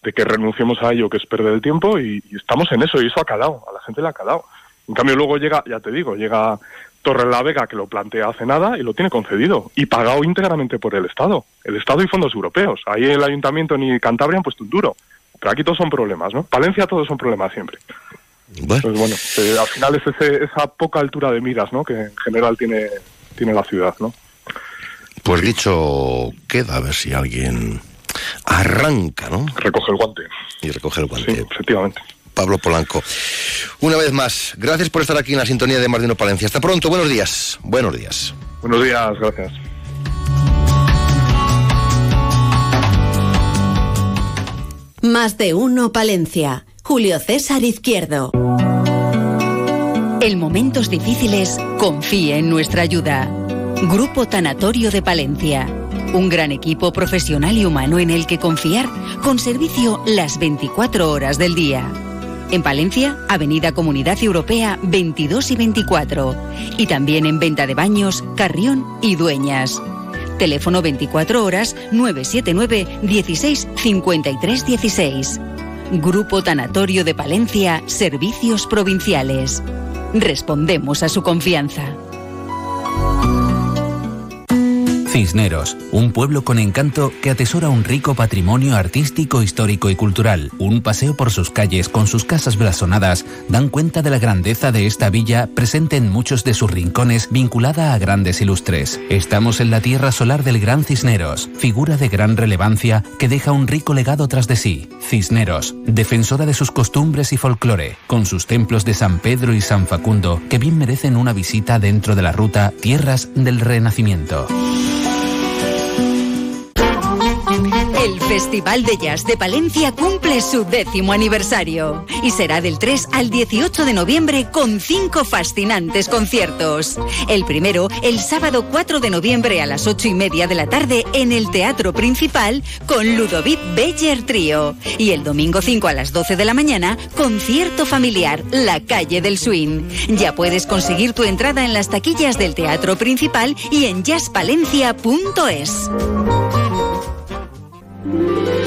S11: de que renunciemos a ello, que es perder el tiempo, y, estamos en eso, y eso ha calado, a la gente le ha calado. En cambio, luego llega, ya te digo, llega Torre la Vega, que lo plantea hace nada, y lo tiene concedido, y pagado íntegramente por el Estado, el Estado y fondos europeos. Ahí el Ayuntamiento ni Cantabria han puesto un duro. Pero aquí todos son problemas, ¿no? Palencia todos son problemas siempre. Bueno. Pues bueno, eh, al final es esa poca altura de miras, ¿no? Que en general tiene, tiene la ciudad, ¿no?
S2: Pues dicho queda, a ver si alguien arranca, ¿no?
S11: Recoge el guante.
S2: Y recoge el guante.
S11: Sí, efectivamente.
S2: Pablo Polanco. Una vez más, gracias por estar aquí en la sintonía de Mardino Palencia. Hasta pronto, buenos días. Buenos días.
S11: Buenos días, gracias.
S1: Más de uno Palencia. Julio César Izquierdo.
S5: En momentos difíciles, confíe en nuestra ayuda. Grupo Tanatorio de Palencia. Un gran equipo profesional y humano en el que confiar, con servicio las 24 horas del día. En Palencia, Avenida Comunidad Europea 22 y 24. Y también en venta de baños, Carrión y Dueñas. Teléfono 24 horas 979 16 53 16. Grupo Tanatorio de Palencia, Servicios Provinciales. Respondemos a su confianza.
S12: Cisneros, un pueblo con encanto que atesora un rico patrimonio artístico, histórico y cultural. Un paseo por sus calles con sus casas blasonadas dan cuenta de la grandeza de esta villa presente en muchos de sus rincones vinculada a grandes ilustres. Estamos en la tierra solar del Gran Cisneros, figura de gran relevancia que deja un rico legado tras de sí. Cisneros, defensora de sus costumbres y folclore, con sus templos de San Pedro y San Facundo que bien merecen una visita dentro de la ruta Tierras del Renacimiento.
S5: El Festival de Jazz de Palencia cumple su décimo aniversario y será del 3 al 18 de noviembre con cinco fascinantes conciertos. El primero, el sábado 4 de noviembre a las 8 y media de la tarde en el Teatro Principal con Ludovic Beller Trío. Y el domingo 5 a las 12 de la mañana, concierto familiar La Calle del Swing. Ya puedes conseguir tu entrada en las taquillas del Teatro Principal y en jazzpalencia.es. Thank you.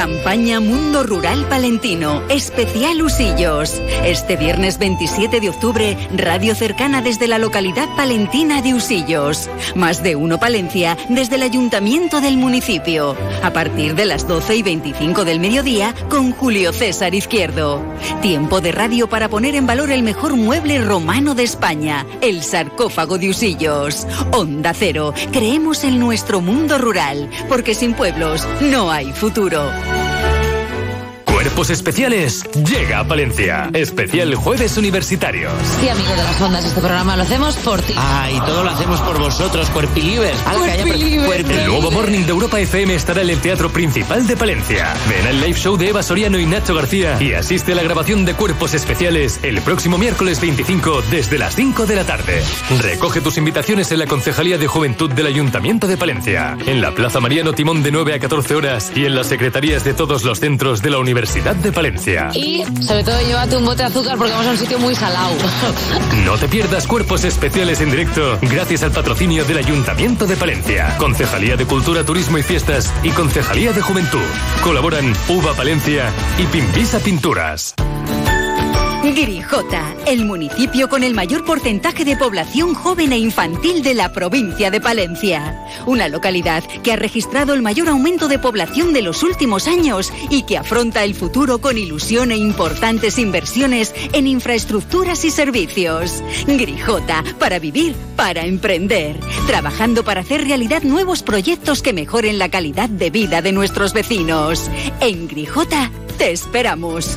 S5: Campaña Mundo Rural Palentino, especial Usillos. Este viernes 27 de octubre, radio cercana desde la localidad palentina de Usillos. Más de uno Palencia desde el ayuntamiento del municipio. A partir de las 12 y 25 del mediodía con Julio César Izquierdo. Tiempo de radio para poner en valor el mejor mueble romano de España, el sarcófago de Usillos. Onda Cero, creemos en nuestro mundo rural, porque sin pueblos no hay futuro.
S6: Especiales llega a Palencia. Especial Jueves Universitarios.
S7: Sí, amigos de las ondas, este programa lo hacemos por ti.
S8: Ah, y todo lo hacemos por vosotros, cuerpilibers.
S6: El nuevo Morning de Europa FM estará en el Teatro Principal de Palencia. Ven al live show de Eva Soriano y Nacho García y asiste a la grabación de Cuerpos Especiales el próximo miércoles 25 desde las 5 de la tarde. Recoge tus invitaciones en la Concejalía de Juventud del Ayuntamiento de Palencia, en la Plaza Mariano Timón de 9 a 14 horas y en las secretarías de todos los centros de la Universidad de Palencia.
S7: Y sobre todo llévate un bote de azúcar porque vamos a un sitio muy salado.
S6: No te pierdas cuerpos especiales en directo gracias al patrocinio del Ayuntamiento de Palencia, Concejalía de Cultura, Turismo y Fiestas y Concejalía de Juventud. Colaboran Uva Palencia y Pimpisa Pinturas.
S5: Grijota, el municipio con el mayor porcentaje de población joven e infantil de la provincia de Palencia. Una localidad que ha registrado el mayor aumento de población de los últimos años y que afronta el futuro con ilusión e importantes inversiones en infraestructuras y servicios. Grijota, para vivir, para emprender. Trabajando para hacer realidad nuevos proyectos que mejoren la calidad de vida de nuestros vecinos. En Grijota, te esperamos.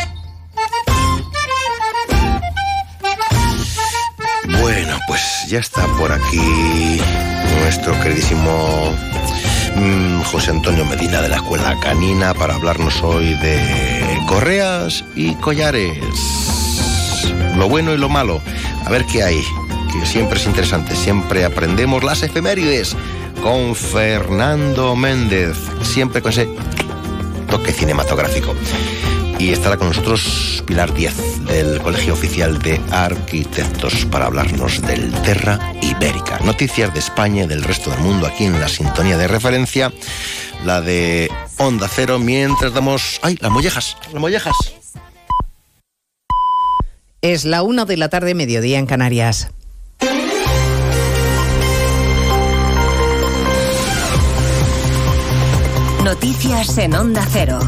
S2: Ya está por aquí nuestro queridísimo mm, José Antonio Medina de la Escuela Canina para hablarnos hoy de correas y collares. Lo bueno y lo malo. A ver qué hay, que siempre es interesante. Siempre aprendemos las efemérides con Fernando Méndez, siempre con ese toque cinematográfico. Y estará con nosotros Pilar Díaz del Colegio Oficial de Arquitectos para hablarnos del Terra Ibérica. Noticias de España y del resto del mundo aquí en la sintonía de referencia, la de Onda Cero, mientras damos... ¡Ay, las mollejas! ¡Las mollejas!
S13: Es la una de la tarde, mediodía en Canarias.
S1: Noticias en Onda Cero.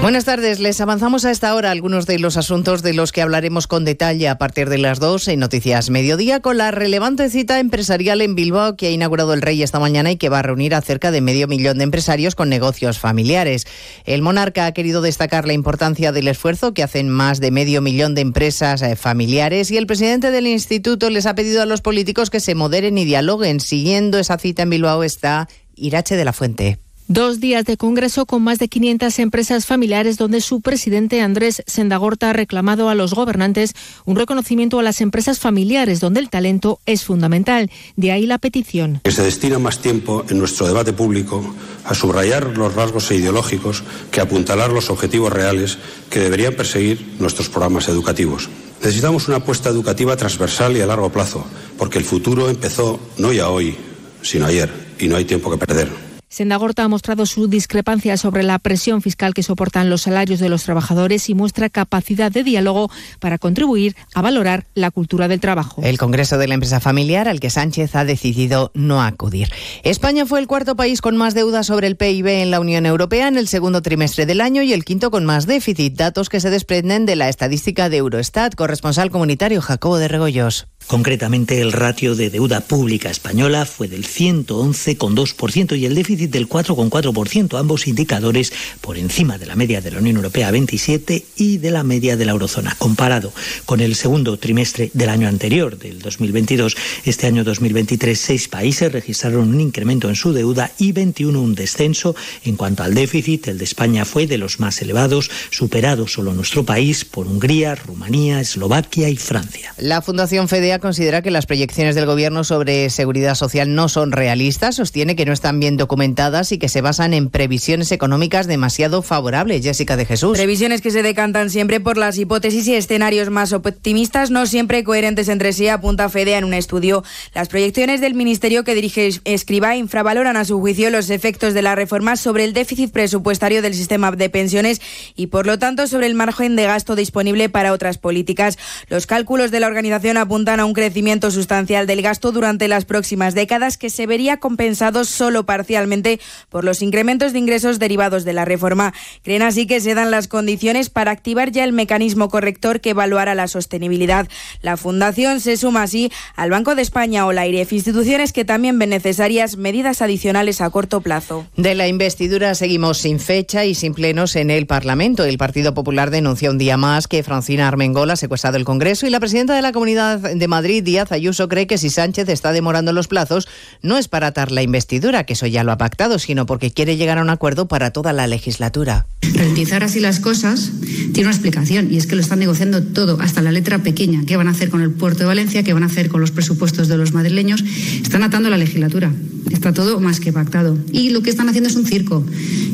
S13: Buenas tardes, les avanzamos a esta hora algunos de los asuntos de los que hablaremos con detalle a partir de las dos en Noticias Mediodía con la relevante cita empresarial en Bilbao que ha inaugurado el Rey esta mañana y que va a reunir a cerca de medio millón de empresarios con negocios familiares. El monarca ha querido destacar la importancia del esfuerzo que hacen más de medio millón de empresas eh, familiares y el presidente del instituto les ha pedido a los políticos que se moderen y dialoguen. Siguiendo esa cita en Bilbao está Irache de la Fuente.
S14: Dos días de congreso con más de 500 empresas familiares donde su presidente Andrés Sendagorta ha reclamado a los gobernantes un reconocimiento a las empresas familiares donde el talento es fundamental. De ahí la petición.
S15: Que se destina más tiempo en nuestro debate público a subrayar los rasgos ideológicos que apuntalar los objetivos reales que deberían perseguir nuestros programas educativos. Necesitamos una apuesta educativa transversal y a largo plazo, porque el futuro empezó no ya hoy, sino ayer, y no hay tiempo que perder.
S14: Sendagorta ha mostrado su discrepancia sobre la presión fiscal que soportan los salarios de los trabajadores y muestra capacidad de diálogo para contribuir a valorar la cultura del trabajo.
S13: El Congreso de la Empresa Familiar al que Sánchez ha decidido no acudir. España fue el cuarto país con más deuda sobre el PIB en la Unión Europea en el segundo trimestre del año y el quinto con más déficit, datos que se desprenden de la estadística de Eurostat. Corresponsal comunitario Jacobo de Regoyos.
S16: Concretamente, el ratio de deuda pública española fue del 111,2% y el déficit del 4,4%, ambos indicadores por encima de la media de la Unión Europea 27 y de la media de la eurozona. Comparado con el segundo trimestre del año anterior, del 2022, este año 2023, seis países registraron un incremento en su deuda y 21 un descenso. En cuanto al déficit, el de España fue de los más elevados, superado solo nuestro país por Hungría, Rumanía, Eslovaquia y Francia.
S13: La Fundación Considera que las proyecciones del Gobierno sobre seguridad social no son realistas, sostiene que no están bien documentadas y que se basan en previsiones económicas demasiado favorables. Jessica de Jesús.
S17: Previsiones que se decantan siempre por las hipótesis y escenarios más optimistas, no siempre coherentes entre sí, apunta FEDEA en un estudio. Las proyecciones del Ministerio que dirige Escriba infravaloran a su juicio los efectos de la reforma sobre el déficit presupuestario del sistema de pensiones y, por lo tanto, sobre el margen de gasto disponible para otras políticas. Los cálculos de la organización apuntan a un crecimiento sustancial del gasto durante las próximas décadas que se vería compensado solo parcialmente por los incrementos de ingresos derivados de la reforma. Creen así que se dan las condiciones para activar ya el mecanismo corrector que evaluará la sostenibilidad. La Fundación se suma así al Banco de España o la IREF, instituciones que también ven necesarias medidas adicionales a corto plazo.
S13: De la investidura seguimos sin fecha y sin plenos en el Parlamento. El Partido Popular denuncia un día más que Francina Armengol ha secuestrado el Congreso y la presidenta de la Comunidad de Madrid, Díaz Ayuso, cree que si Sánchez está demorando los plazos no es para atar la investidura, que eso ya lo ha pactado sino porque quiere llegar a un acuerdo para toda la legislatura.
S18: Ralentizar así las cosas tiene una explicación y es que lo están negociando todo, hasta la letra pequeña. ¿Qué van a hacer con el puerto de Valencia? ¿Qué van a hacer con los presupuestos de los madrileños? Están atando la legislatura. Está todo más que pactado. Y lo que están haciendo es un circo,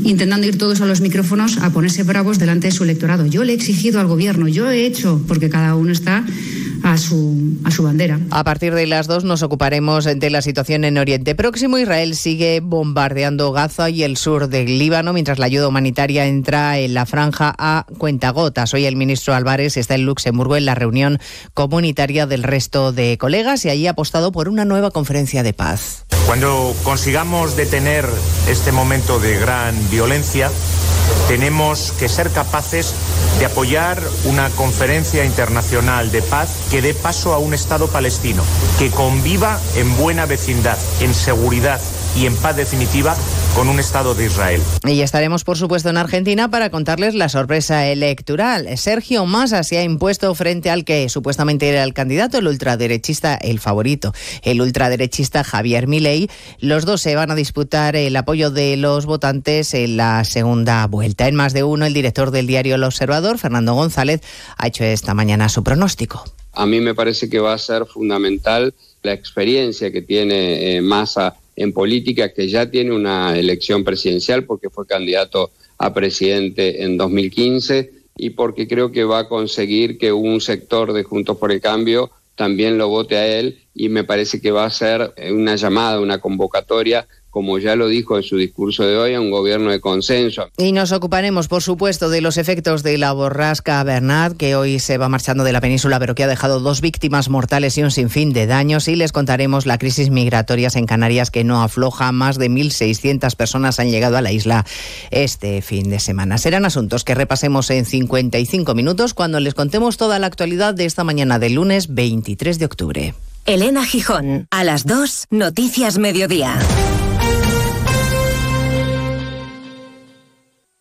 S18: intentando ir todos a los micrófonos a ponerse bravos delante de su electorado. Yo le he exigido al gobierno, yo he hecho, porque cada uno está a su, a su bandera.
S13: A partir de las dos nos ocuparemos de la situación en Oriente Próximo. Israel sigue bombardeando Gaza y el sur del Líbano, mientras la ayuda humanitaria entra en la franja a cuentagotas. Hoy el ministro Álvarez está en Luxemburgo en la reunión comunitaria del resto de colegas y allí ha apostado por una nueva conferencia de paz.
S19: Cuando consigamos detener este momento de gran violencia, tenemos que ser capaces de apoyar una conferencia internacional de paz que dé paso a un Estado palestino, que conviva en buena vecindad, en seguridad y en paz definitiva con un Estado de Israel.
S13: Y estaremos, por supuesto, en Argentina para contarles la sorpresa electoral. Sergio Massa se ha impuesto frente al que supuestamente era el candidato, el ultraderechista, el favorito, el ultraderechista Javier Milei. Los dos se van a disputar el apoyo de los votantes en la segunda vuelta. En más de uno, el director del diario El Observador, Fernando González, ha hecho esta mañana su pronóstico.
S20: A mí me parece que va a ser fundamental la experiencia que tiene eh, Massa en política, que ya tiene una elección presidencial porque fue candidato a presidente en 2015 y porque creo que va a conseguir que un sector de Juntos por el Cambio también lo vote a él y me parece que va a ser una llamada, una convocatoria como ya lo dijo en su discurso de hoy, a un gobierno de consenso.
S13: Y nos ocuparemos, por supuesto, de los efectos de la borrasca Bernard, que hoy se va marchando de la península, pero que ha dejado dos víctimas mortales y un sinfín de daños. Y les contaremos la crisis migratoria en Canarias, que no afloja. Más de 1.600 personas han llegado a la isla este fin de semana. Serán asuntos que repasemos en 55 minutos cuando les contemos toda la actualidad de esta mañana del lunes 23 de octubre.
S1: Elena Gijón, a las 2, Noticias Mediodía.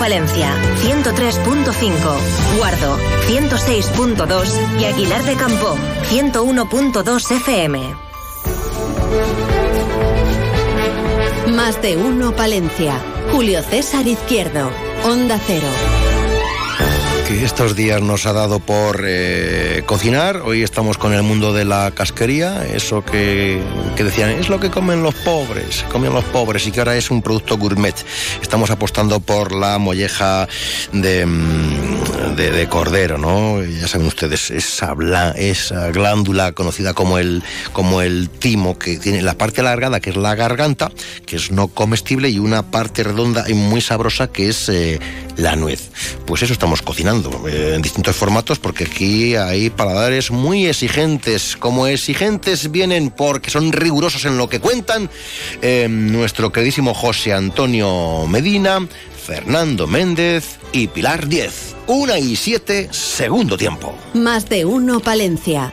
S1: Palencia, 103.5, Guardo, 106.2 y Aguilar de Campo, 101.2 FM. Más de uno Palencia. Julio César Izquierdo, Onda Cero
S2: estos días nos ha dado por eh, cocinar. Hoy estamos con el mundo de la casquería, eso que, que, decían, es lo que comen los pobres, comen los pobres y que ahora es un producto gourmet. Estamos apostando por la molleja de, de cordero, ¿no? Ya saben ustedes, esa, esa glándula conocida como el, como el timo, que tiene la parte alargada, que es la garganta, que es no comestible, y una parte redonda y muy sabrosa, que es eh, la nuez. Pues eso estamos cocinando eh, en distintos formatos porque aquí hay paladares muy exigentes. Como exigentes vienen porque son rigurosos en lo que cuentan eh, nuestro queridísimo José Antonio Medina, Fernando Méndez y Pilar Diez. Una y siete, segundo tiempo.
S1: Más de uno, Palencia.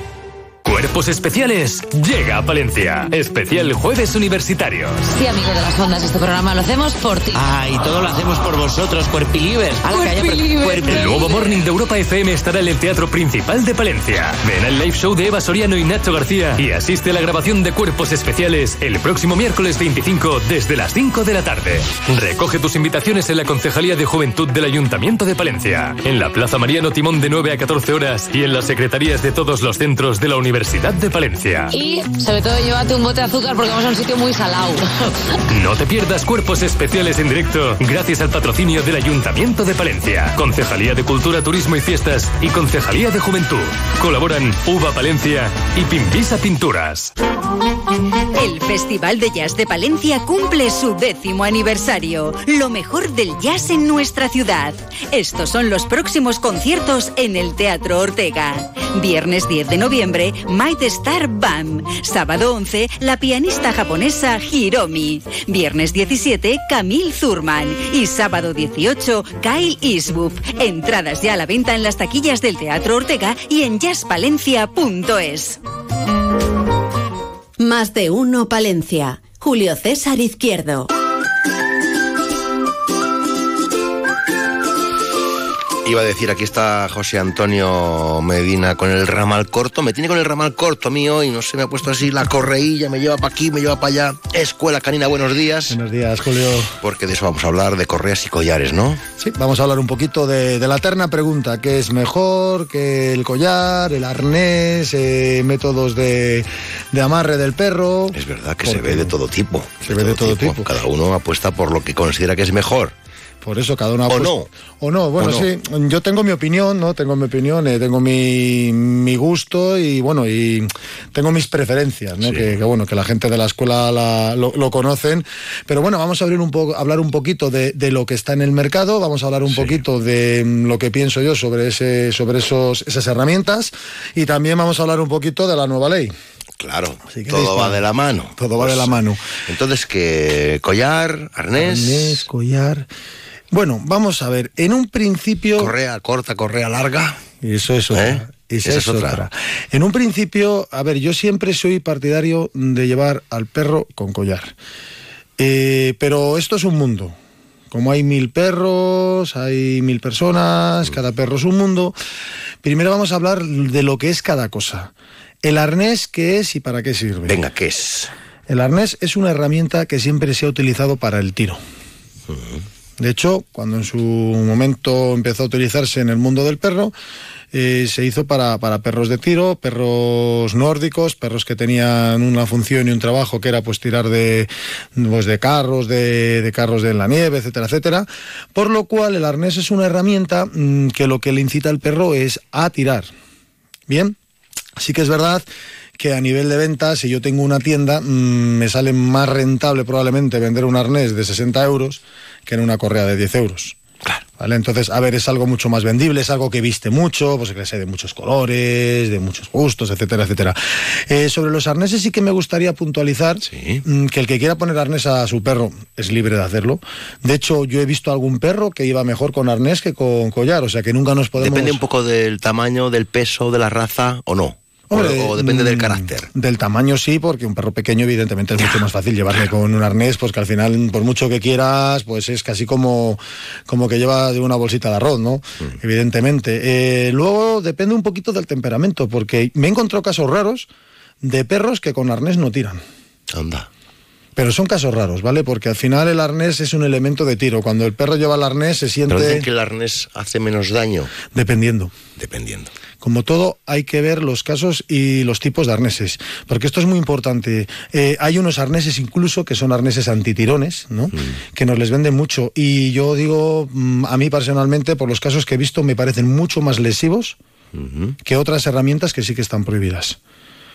S6: Cuerpos Especiales llega a Palencia. Especial Jueves Universitarios.
S7: Sí, amigo de las ondas, este programa lo hacemos por ti.
S8: Ah, y todo lo hacemos por vosotros, cuerpilivers.
S6: El nuevo Morning de Europa FM estará en el Teatro Principal de Palencia. Ven al live show de Eva Soriano y Nacho García y asiste a la grabación de Cuerpos Especiales el próximo miércoles 25 desde las 5 de la tarde. Recoge tus invitaciones en la Concejalía de Juventud del Ayuntamiento de Palencia, en la Plaza Mariano Timón de 9 a 14 horas y en las secretarías de todos los centros de la Universidad Universidad de Palencia.
S7: Y sobre todo llévate un bote de azúcar porque vamos a un sitio muy salado.
S6: No te pierdas cuerpos especiales en directo gracias al patrocinio del Ayuntamiento de Palencia, Concejalía de Cultura, Turismo y Fiestas y Concejalía de Juventud. Colaboran Uva Palencia y Pimpisa Pinturas.
S5: El Festival de Jazz de Palencia cumple su décimo aniversario. Lo mejor del jazz en nuestra ciudad. Estos son los próximos conciertos en el Teatro Ortega. Viernes 10 de noviembre, Might Star Bam. Sábado 11, la pianista japonesa Hiromi. Viernes 17, Camille Zurman. Y sábado 18, Kyle Eastwood. Entradas ya a la venta en las taquillas del Teatro Ortega y en jazzpalencia.es.
S1: Más de uno Palencia. Julio César Izquierdo.
S2: Iba a decir, aquí está José Antonio Medina con el ramal corto. Me tiene con el ramal corto mío y no sé, me ha puesto así la correilla, me lleva para aquí, me lleva para allá. Escuela Canina, buenos días.
S21: Buenos días, Julio.
S2: Porque de eso vamos a hablar, de correas y collares, ¿no?
S21: Sí, vamos a hablar un poquito de, de la eterna pregunta, ¿qué es mejor que el collar, el arnés, eh, métodos de, de amarre del perro?
S2: Es verdad que se ve de todo tipo.
S21: Se ve de todo tipo.
S2: Cada uno apuesta por lo que considera que es mejor.
S21: Por eso cada uno
S2: O no.
S21: O no, bueno,
S2: O no.
S21: sí. Yo tengo mi opinión, ¿no? Tengo mi opinión, eh, tengo mi, mi gusto y bueno, y tengo mis preferencias, ¿no? Que, que, bueno, que la gente de la escuela la- lo, lo conocen. Pero bueno, vamos a abrir un poco, hablar un poquito de, de lo que está en el mercado, vamos a hablar un poquito de mm, lo que pienso yo sobre ese, sobre esos, esas herramientas y también vamos a hablar un poquito de la nueva ley.
S2: Claro, todo va de la mano. Pues,
S21: Todo va de la mano.
S2: Entonces, que collar, arnés,
S21: Arnés, collar. Bueno, vamos a ver. En un principio.
S2: correa corta, correa larga.
S21: Y eso es otra.
S2: ¿Eh?
S21: Esa,
S2: Esa
S21: es
S2: otra.
S21: otra. En un principio, a ver, yo siempre soy partidario de llevar al perro con collar. Eh, pero esto es un mundo. Como hay mil perros, hay mil personas, cada perro es un mundo. Primero vamos a hablar de lo que es cada cosa. El arnés, ¿qué es y para qué sirve?
S2: Venga, ¿qué es?
S21: El arnés es una herramienta que siempre se ha utilizado para el tiro. De hecho, cuando en su momento empezó a utilizarse en el mundo del perro, eh, se hizo para, para perros de tiro, perros nórdicos, perros que tenían una función y un trabajo que era pues tirar de, pues, de carros, de, de carros de la nieve, etcétera, etcétera. Por lo cual el arnés es una herramienta mm, que lo que le incita al perro es a tirar. Bien, sí que es verdad que a nivel de ventas, si yo tengo una tienda, mm, me sale más rentable probablemente vender un arnés de 60 euros que en una correa de 10 euros. ¿Vale? Entonces, a ver, es algo mucho más vendible, es algo que viste mucho, pues que sé, de muchos colores, de muchos gustos, etcétera, etcétera. Eh, sobre los arneses sí que me gustaría puntualizar mm, que el que quiera poner arnés a su perro es libre de hacerlo. De hecho, yo he visto algún perro que iba mejor con arnés que con collar, o sea que nunca nos podemos...
S2: Depende un poco del tamaño, del peso, de la raza o no. O-
S21: Hombre,
S2: o, depende del
S21: mm,
S2: carácter.
S21: Del tamaño sí, porque un perro pequeño evidentemente es mucho más fácil llevarle con un arnés, pues que al final, por mucho que quieras, pues es casi como, como que lleva de una bolsita de arroz, ¿no?
S2: Mm.
S21: Evidentemente. Eh, luego depende un poquito del temperamento, porque me he encontrado casos raros de perros que con arnés no tiran.
S2: Anda.
S21: Pero son casos raros, ¿vale? Porque al final el arnés es un elemento de tiro. Cuando el perro lleva el arnés se siente...
S2: Pero dicen que el arnés hace menos daño.
S21: Dependiendo.
S2: Dependiendo.
S21: Como todo, hay que ver los casos y los tipos de arneses, porque esto es muy importante. Eh, hay unos arneses incluso que son arneses antitirones, ¿no? Que nos les venden mucho. Y yo digo, mm, a mí personalmente, por los casos que he visto, me parecen mucho más lesivos que otras herramientas que sí que están prohibidas.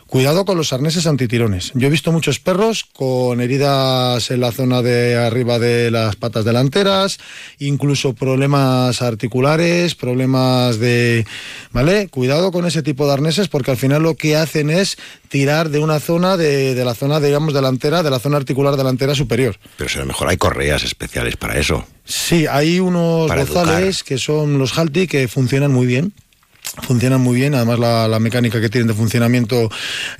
S21: Cuidado con los arneses antitirones. Yo he visto muchos perros con heridas en la zona de arriba de las patas delanteras, incluso problemas articulares, problemas de... ¿Vale? Cuidado con ese tipo de arneses porque al final lo que hacen es tirar de una zona, de, de la zona, digamos, delantera, de la zona articular delantera superior.
S2: Pero si a lo mejor hay correas especiales para eso.
S21: Sí, hay unos
S2: Para
S21: bozales que son los Halti que funcionan muy bien. Funcionan muy bien, además la, la mecánica que tienen de funcionamiento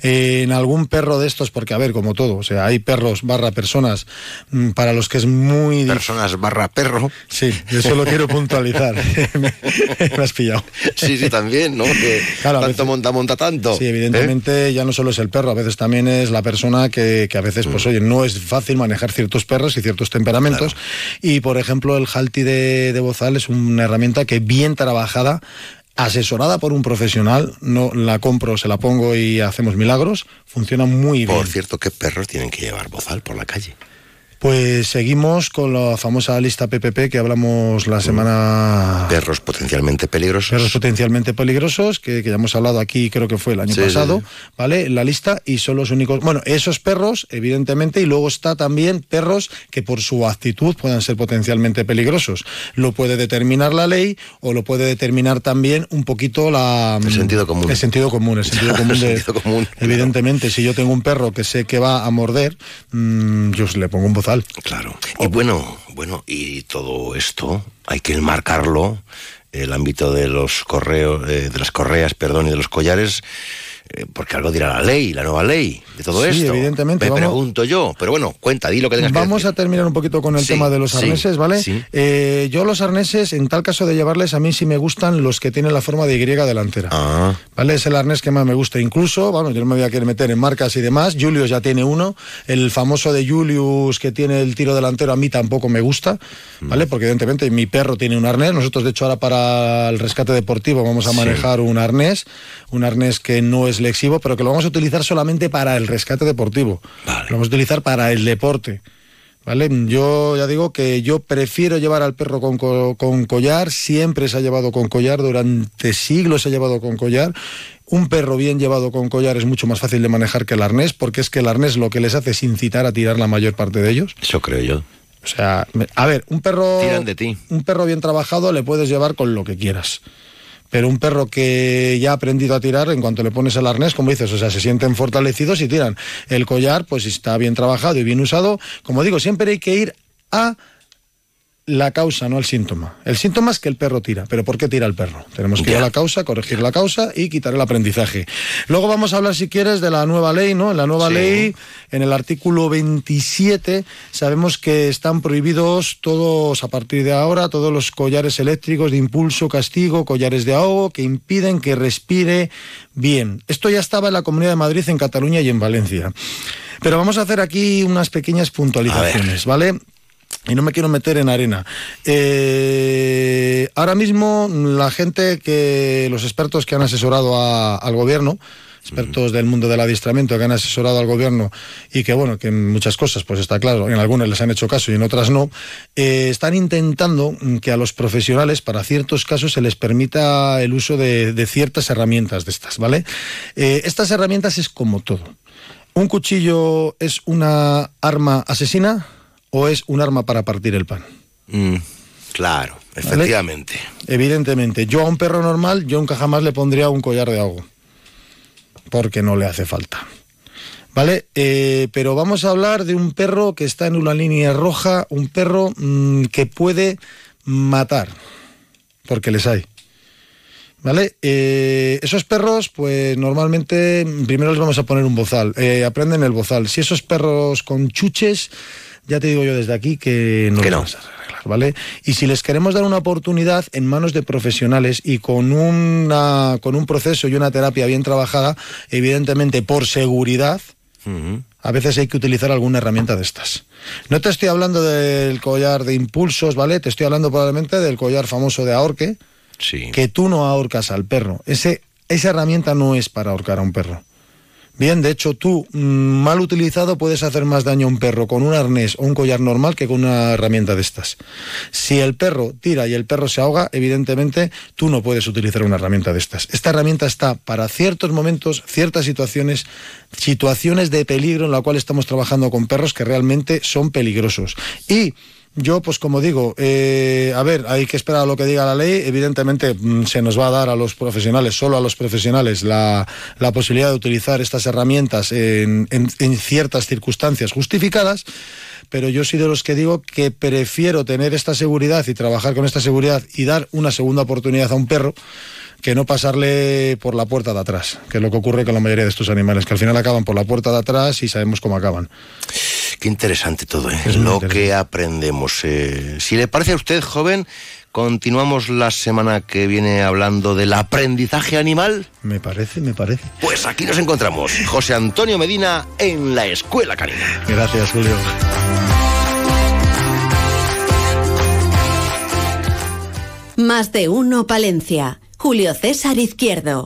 S21: eh, en algún perro de estos, porque a ver, como todo, o sea, hay perros barra personas mm, para los que es muy...
S2: Personas barra perro.
S21: Sí, eso lo quiero puntualizar. me, me has pillado.
S2: Sí, sí, también, ¿no? Que
S21: Claro,
S2: tanto
S21: veces-
S2: monta, monta tanto.
S21: Sí, evidentemente ya no solo es el perro, a veces también es la persona que, que a veces, pues oye, no es fácil manejar ciertos perros y ciertos temperamentos. Y por ejemplo, el Halti de, de Bozal es una herramienta que bien trabajada asesorada por un profesional, no la compro, se la pongo y hacemos milagros, funciona muy bien.
S2: Por cierto, ¿qué perros tienen que llevar bozal por la calle?
S21: Pues seguimos con la famosa lista PPP que hablamos la semana...
S2: Perros potencialmente peligrosos.
S21: Perros potencialmente peligrosos, que, que ya hemos hablado aquí, creo que fue el año
S2: Sí,
S21: pasado,
S2: sí,
S21: ¿vale? La lista y son los únicos... Bueno, esos perros, evidentemente, y luego está también perros que por su actitud puedan ser potencialmente peligrosos. Lo puede determinar la ley o lo puede determinar también un poquito la...
S2: El sentido común.
S21: El sentido común, el sentido común
S2: El
S21: de...
S2: sentido común,
S21: Evidentemente, si yo tengo un perro que sé que va a morder, mm, yo le pongo un
S2: Claro. Y bueno, bueno, y todo esto hay que enmarcarlo, el ámbito de los correos, eh, de las correas, perdón, y de los collares, porque algo dirá la ley, la nueva ley, de todo
S21: Sí,
S2: esto.
S21: evidentemente,
S2: Me
S21: vamos-
S2: pregunto yo, pero bueno, cuenta, di lo que tengas que
S21: Vamos a terminar un poquito con el
S2: Sí,
S21: tema de los
S2: sí,
S21: arneses, ¿vale?
S2: sí.
S21: Eh, yo los arneses, en tal caso de llevarles, a mí sí me gustan los que tienen la forma de Y delantera.
S2: Ah.
S21: ¿Vale? Es el arnés que más me gusta. Incluso, bueno, yo no me voy a querer meter en marcas y demás. Julius ya tiene uno. El famoso de Julius que tiene el tiro delantero a mí tampoco me gusta,
S2: Mm.
S21: ¿vale? Porque evidentemente mi perro tiene un arnés. Nosotros, de hecho, ahora para el rescate deportivo vamos a manejar un arnés. Un arnés que no es lexivo, pero que lo vamos a utilizar solamente para el rescate deportivo. Lo vamos a utilizar para el deporte. ¿Vale? Yo ya digo que yo prefiero llevar al perro con, co- con collar, siempre se ha llevado con collar, durante siglos se ha llevado con collar. Un perro bien llevado con collar es mucho más fácil de manejar que el arnés, porque es que el arnés lo que les hace es incitar a tirar la mayor parte de ellos.
S2: Eso creo yo.
S21: O sea, a ver, un perro,
S2: Tiran de ti.
S21: un perro bien trabajado le puedes llevar con lo que quieras. Pero un perro que ya ha aprendido a tirar, en cuanto le pones el arnés, como dices, o sea, se sienten fortalecidos y tiran. El collar, pues si está bien trabajado y bien usado, como digo, siempre hay que ir a la causa, no el síntoma. El síntoma es que el perro tira, pero ¿por qué tira el perro? Tenemos que ir a la causa, corregir la causa y quitar el aprendizaje. Luego vamos a hablar, si quieres, de la nueva ley, ¿no? En la nueva
S2: Sí.
S21: ley, en el artículo 27, sabemos que están prohibidos todos, a partir de ahora, todos los collares eléctricos de impulso, castigo, collares de ahogo, que impiden que respire bien. Esto ya estaba en la Comunidad de Madrid, en Cataluña y en Valencia. Pero vamos a hacer aquí unas pequeñas puntualizaciones, ¿vale? Y no me quiero meter en arena. Eh, ahora mismo la gente que, los expertos que han asesorado al gobierno, expertos del mundo del adiestramiento que han asesorado al gobierno y que bueno, que en muchas cosas, pues está claro, en algunas les han hecho caso y en otras no, eh, están intentando que a los profesionales, para ciertos casos, se les permita el uso de, de ciertas herramientas de estas, ¿vale? Eh, estas herramientas es como todo. ¿Un cuchillo es una arma asesina o es un arma para partir el pan?
S2: Mm, claro, efectivamente.
S21: Evidentemente, yo a un perro normal, yo nunca jamás le pondría un collar de agua, porque no le hace falta. ¿Vale? Eh, pero vamos a hablar de un perro que está en una línea roja, un perro mm, que puede matar, porque les hay. ¿Vale? Eh, esos perros, pues normalmente primero les vamos a poner un bozal, eh, aprenden el bozal. Si esos perros con chuches, ya te digo yo desde aquí que no
S2: Que no.
S21: vas a arreglar, ¿vale? Y si les queremos dar una oportunidad en manos de profesionales y con, una, con un proceso y una terapia bien trabajada, evidentemente por seguridad, a veces hay que utilizar alguna herramienta de estas. No te estoy hablando del collar de impulsos, ¿vale? Te estoy hablando probablemente del collar famoso de ahorque,
S2: Sí.
S21: que tú no ahorcas al perro. Ese, esa herramienta no es para ahorcar a un perro. Bien, de hecho, tú, mm, mal utilizado, puedes hacer más daño a un perro con un arnés o un collar normal que con una herramienta de estas. Si el perro tira y el perro se ahoga, evidentemente tú no puedes utilizar una herramienta de estas. Esta herramienta está para ciertos momentos, ciertas situaciones, situaciones de peligro en la cual estamos trabajando con perros que realmente son peligrosos. Y yo, pues como digo, eh, a ver, hay que esperar a lo que diga la ley. Evidentemente mm, se nos va a dar a los profesionales, solo a los profesionales, la, la posibilidad de utilizar estas herramientas en, en- en ciertas circunstancias justificadas. Pero yo soy de los que digo que prefiero tener esta seguridad y trabajar con esta seguridad y dar una segunda oportunidad a un perro que no pasarle por la puerta de atrás, que es lo que ocurre con la mayoría de estos animales, que al final acaban por la puerta de atrás y sabemos cómo acaban.
S2: Qué interesante todo, ¿eh?
S21: Es
S2: lo
S21: interesante.
S2: que aprendemos. eh. Si le parece a usted, joven, continuamos la semana que viene hablando del aprendizaje animal.
S21: Me parece, me parece.
S2: Pues aquí nos encontramos, José Antonio Medina en la Escuela Canina.
S21: Gracias, Julio.
S1: Más de uno Palencia. Julio César Izquierdo.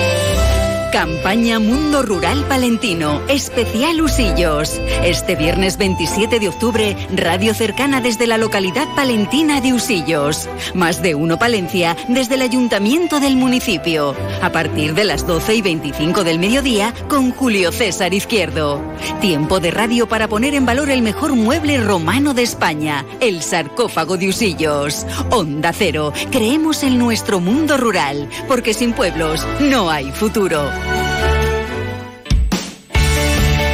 S5: Campaña Mundo Rural Palentino, especial Usillos. Este viernes 27 de octubre, radio cercana desde la localidad palentina de Usillos. Más de uno Palencia desde el ayuntamiento del municipio. A partir de las 12 y 25 del mediodía con Julio César Izquierdo. Tiempo de radio para poner en valor el mejor mueble romano de España, el sarcófago de Usillos. Onda Cero, creemos en nuestro mundo rural, porque sin pueblos no hay futuro. Bye.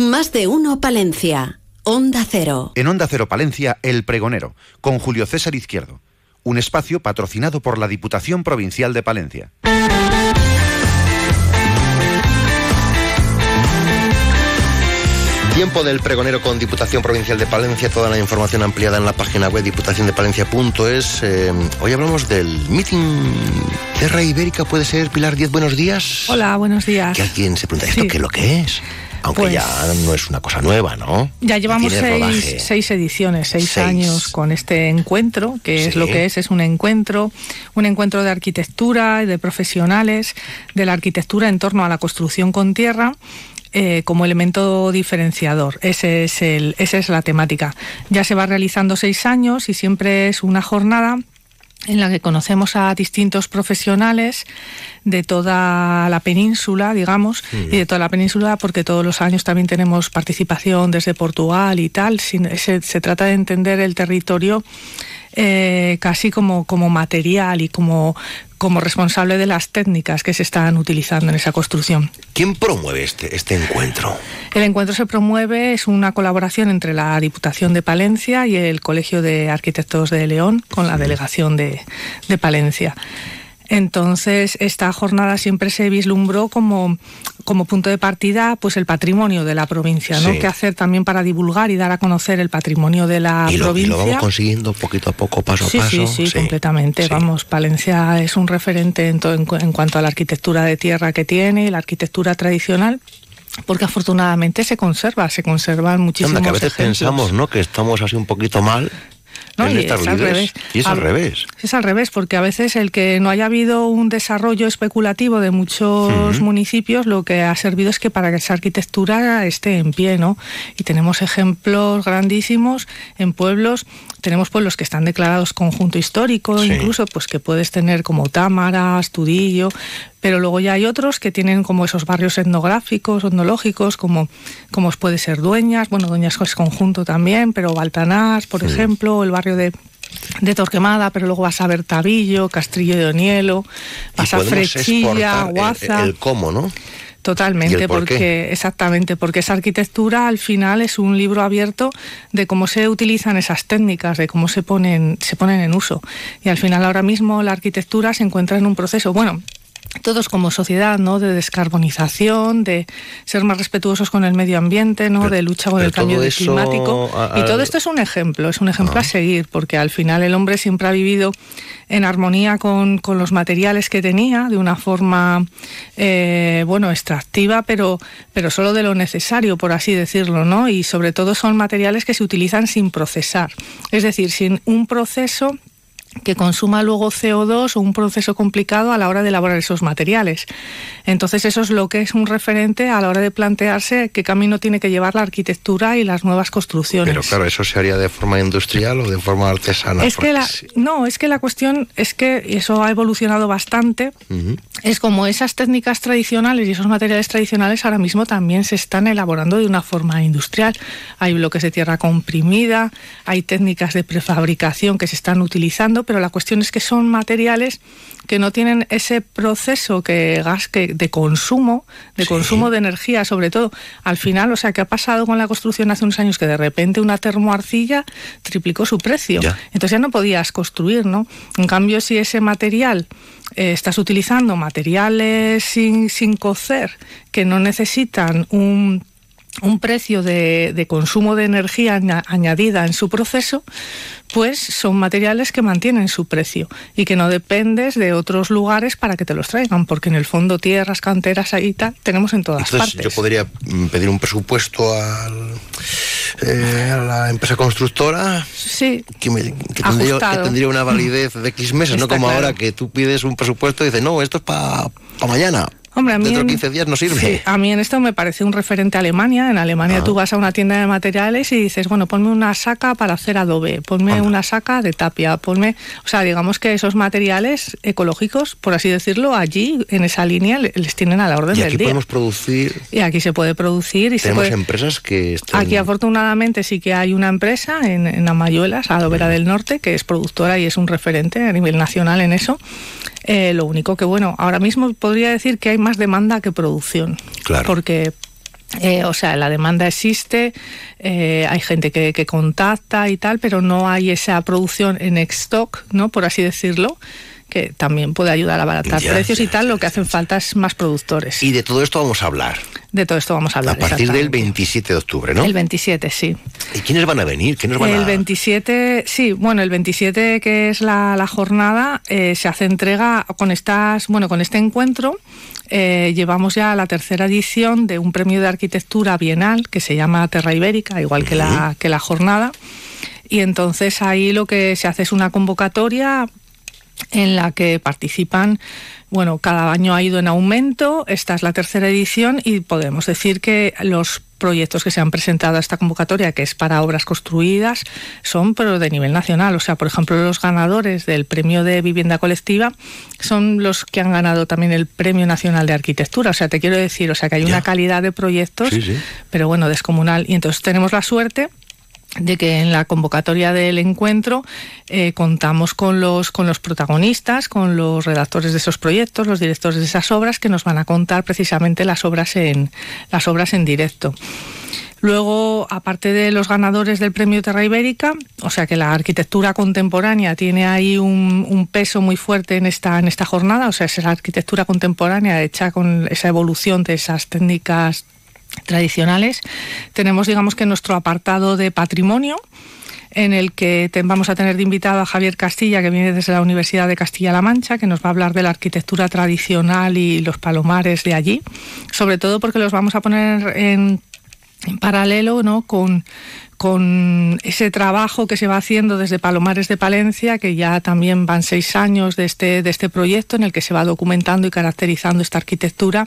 S1: Más de uno Palencia. Onda Cero.
S22: En Onda Cero Palencia, El Pregonero, con Julio César Izquierdo. Un espacio patrocinado por la Diputación Provincial de Palencia.
S2: Tiempo del pregonero con Diputación Provincial de Palencia, toda la información ampliada en la página web diputaciondepalencia.es. Eh, hoy hablamos del meeting Terra Ibérica, puede ser Pilar Diez, buenos días.
S23: Hola, buenos días.
S2: Que alguien se pregunta, ¿esto qué es lo que es? Aunque
S23: Pues-
S2: ya no es una cosa nueva, ¿no?
S23: Ya llevamos seis, seis ediciones, seis,
S2: Seis.
S23: años con este encuentro, que es lo que es, es un encuentro, un encuentro de arquitectura y de profesionales de la arquitectura en torno a la construcción con tierra. eh, como elemento diferenciador. Ese es el, esa es la temática. Ya se va realizando seis años y siempre es una jornada en la que conocemos a distintos profesionales de toda la península, digamos, y de toda la península, porque todos los años también tenemos participación desde Portugal y tal. Se trata de entender el territorio eh, casi como, como material y como, como responsable de las técnicas que se están utilizando en esa construcción.
S2: ¿Quién promueve este, este encuentro?
S23: El encuentro se promueve, es una colaboración entre la Diputación de Palencia y el Colegio de Arquitectos de León con la delegación de, de Palencia. Entonces, esta jornada siempre se vislumbró como, como punto de partida pues el patrimonio de la provincia, ¿no?
S2: Sí.
S23: ¿Qué hacer también para divulgar y dar a conocer el patrimonio de la
S2: y, lo, y
S23: provincia?
S2: lo vamos consiguiendo poquito a poco, paso
S23: sí,
S2: a paso.
S23: Sí, sí, completamente. Vamos, Palencia es un referente en, to- en en cuanto a la arquitectura de tierra que tiene, y la arquitectura tradicional, porque afortunadamente se conserva, se conservan muchísimos
S2: Anda, que a veces
S23: ejemplos.
S2: pensamos, ¿no? Que estamos así un poquito mal
S23: No, y es al revés.
S2: Y es al
S23: Al-
S2: revés.
S23: Es al revés, porque a veces el que no haya habido un desarrollo especulativo de muchos municipios, lo que ha servido es que para que esa arquitectura esté en pie, ¿no? Y tenemos ejemplos grandísimos en pueblos, tenemos pueblos que están declarados conjunto histórico,
S24: Sí.
S23: incluso pues que puedes tener como Támara, Astudillo, pero luego ya hay otros que tienen como esos barrios etnográficos, etnológicos, como, como puede ser Dueñas, bueno, Dueñas es conjunto también, pero Baltanás, por
S24: Sí.
S23: ejemplo, el barrio de de Torquemada, pero luego vas a ver Tabillo, Castrillo de Onielo, vas a Frechilla,
S2: el-
S23: Guaza.
S2: el, cómo, ¿no?
S23: Totalmente, porque exactamente, porque esa arquitectura al final es un libro abierto de cómo se utilizan esas técnicas, de cómo se ponen se ponen en uso. Y al final ahora mismo la arquitectura se encuentra en un proceso, bueno, todos como sociedad, ¿no? De descarbonización, de ser más respetuosos con el medio ambiente, ¿no? de lucha con el cambio climático. y todo esto es un ejemplo, es un ejemplo a seguir, porque al final el hombre siempre ha vivido en armonía con, con los materiales que tenía, de una forma, eh, bueno, extractiva, pero, pero solo de lo necesario, por así decirlo, ¿no? Y sobre todo son materiales que se utilizan sin procesar, es decir, sin un proceso que consuma luego CO2 o un proceso complicado a la hora de elaborar esos materiales. Entonces eso es lo que es un referente a la hora de plantearse qué camino tiene que llevar la arquitectura y las nuevas construcciones.
S2: Pero claro, eso se haría de forma industrial o de forma artesana.
S23: Es que la, no, es que la cuestión es que eso ha evolucionado bastante. Es como esas técnicas tradicionales y esos materiales tradicionales ahora mismo también se están elaborando de una forma industrial. Hay bloques de tierra comprimida, hay técnicas de prefabricación que se están utilizando pero la cuestión es que son materiales que no tienen ese proceso que gas que de consumo, de consumo de energía, sobre todo al final, o sea, ¿qué ha pasado con la construcción hace unos años que de repente una termoarcilla triplicó su precio? Entonces ya no podías construir, ¿no? En cambio, si ese material eh, estás utilizando materiales sin, sin cocer que no necesitan un un precio de, de, consumo de energía añadida en su proceso, pues son materiales que mantienen su precio y que no dependes de otros lugares para que te los traigan, porque en el fondo tierras, canteras, ahí tal, tenemos en todas
S2: Entonces,
S23: partes.
S2: Yo podría mm, pedir un presupuesto al, eh, a la empresa constructora
S23: sí,
S2: que, me, que, tendría, que, tendría, una validez de X meses, no como ahora que tú pides un presupuesto y dices, no, esto es para pa mañana.
S23: Hombre, a mí
S2: Dentro
S23: en,
S2: de 15 días no sirve.
S23: Sí, a mí en esto me parece un referente a Alemania. En Alemania
S2: Ah.
S23: tú vas a una tienda de materiales y dices, bueno, ponme una saca para hacer adobe, ponme
S2: Anda.
S23: una saca de tapia, ponme... O sea, digamos que esos materiales ecológicos, por así decirlo, allí, en esa línea, le- les tienen a la orden
S2: Y
S23: del
S2: aquí
S23: día.
S2: podemos producir,
S23: Y aquí se puede producir y se
S2: tenemos
S23: puede...
S2: empresas que están...
S23: Aquí afortunadamente sí que hay una empresa en, en Amayuelas, Adobera del Norte, que es productora y es un referente a nivel nacional en eso. Eh, lo único que, bueno, ahora mismo podría decir que hay más demanda que producción.
S2: Claro.
S23: Porque... eh, o sea, la demanda existe, eh, hay gente que, que contacta y tal, pero no hay esa producción en stock, ¿no? Por así decirlo, que también puede ayudar a abaratar
S2: Ya,
S23: precios y tal. Lo que hacen falta es más productores.
S2: Y de todo esto vamos a hablar
S23: De todo esto vamos a hablar.
S2: a partir del
S23: exactamente.
S2: 27 de octubre, ¿no?
S23: El 27, sí.
S2: ¿Y quiénes van a venir? ¿Quiénes van
S23: El
S2: a...?
S23: 27, sí, bueno, el 27 que es la, la jornada, eh, se hace entrega con estas, bueno, con este encuentro. eh, llevamos ya la tercera edición de un premio de arquitectura bienal que se llama Terra Ibérica, igual que la, que la jornada. Y entonces ahí lo que se hace es una convocatoria en la que participan, bueno, cada año ha ido en aumento, esta es la tercera edición y podemos decir que los proyectos que se han presentado a esta convocatoria, que es para obras construidas, son pero de nivel nacional. O sea, por ejemplo, los ganadores del premio de vivienda colectiva son los que han ganado también el Premio Nacional de Arquitectura. O sea, te quiero decir, o sea, que hay una calidad de proyectos,
S2: Sí, sí.
S23: pero bueno, descomunal. Y entonces tenemos la suerte de que en la convocatoria del encuentro eh, contamos con los con los protagonistas, con los redactores de esos proyectos, los directores de esas obras que nos van a contar precisamente las obras en las obras en directo. Luego, aparte de los ganadores del premio Terra Ibérica, o sea que la arquitectura contemporánea tiene ahí un, un peso muy fuerte en esta, en esta jornada, o sea, es la arquitectura contemporánea hecha con esa evolución de esas técnicas tradicionales. Tenemos, digamos que nuestro apartado de patrimonio, en el que vamos a tener de invitado a Javier Castilla, que viene desde la Universidad de Castilla-La Mancha, que nos va a hablar de la arquitectura tradicional y los palomares de allí, sobre todo porque los vamos a poner en, en paralelo ¿no? con, con ese trabajo que se va haciendo desde Palomares de Palencia, que ya también van seis años de este, de este proyecto en el que se va documentando y caracterizando esta arquitectura